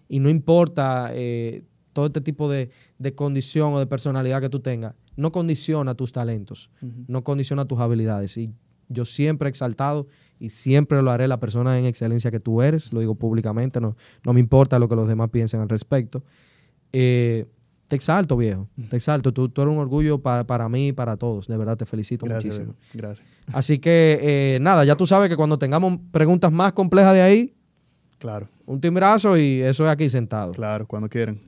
Y no importa eh, todo este tipo de, condición o de personalidad que tú tengas, no condiciona tus talentos, no condiciona tus habilidades. Y yo siempre he exaltado y siempre lo haré la persona en excelencia que tú eres, lo digo públicamente, no, no me importa lo que los demás piensen al respecto. Eh, te exalto, viejo. Te exalto. Tú, tú eres un orgullo para, para mí y para todos. De verdad, te felicito muchísimo. Gracias. Así que, eh, nada, ya tú sabes que cuando tengamos preguntas más complejas de ahí, claro. un timbrazo y eso es aquí sentado. Claro, cuando quieran.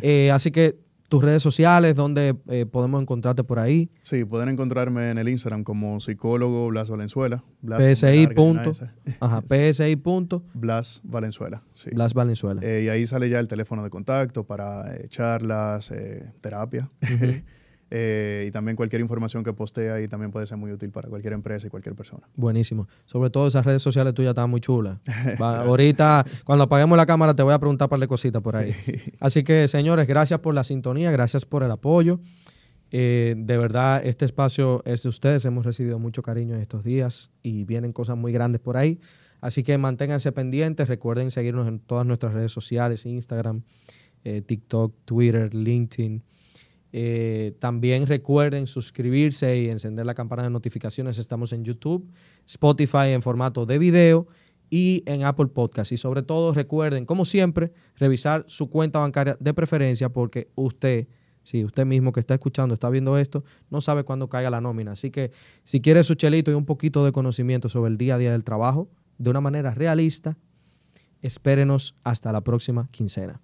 Eh, así que tus redes sociales, donde eh, podemos encontrarte por ahí. Sí, pueden encontrarme en el Instagram como psicólogo Blas Valenzuela. PSI. Punto, ajá, PSI. Punto. Blas Valenzuela. Sí. Blas Valenzuela. Eh, y ahí sale ya el teléfono de contacto para eh, charlas, terapia. Eh, y también cualquier información que postee ahí también puede ser muy útil para cualquier empresa y cualquier persona. Buenísimo. Sobre todo esas redes sociales tuyas están muy chulas. ahorita, cuando apaguemos la cámara, te voy a preguntar un par de cositas por ahí. Así que, señores, gracias por la sintonía, gracias por el apoyo. Eh, de verdad, este espacio es de ustedes. Hemos recibido mucho cariño en estos días y vienen cosas muy grandes por ahí. Así que manténganse pendientes. Recuerden seguirnos en todas nuestras redes sociales: Instagram, eh, TikTok, Twitter, LinkedIn. Eh, también recuerden suscribirse y encender la campana de notificaciones. Estamos en YouTube, Spotify en formato de video y en Apple Podcast. Y sobre todo recuerden, como siempre, revisar su cuenta bancaria de preferencia porque usted, si usted mismo que está escuchando, está viendo esto, no sabe cuándo caiga la nómina. Así que si quiere su chelito y un poquito de conocimiento sobre el día a día del trabajo, de una manera realista, espérenos hasta la próxima quincena.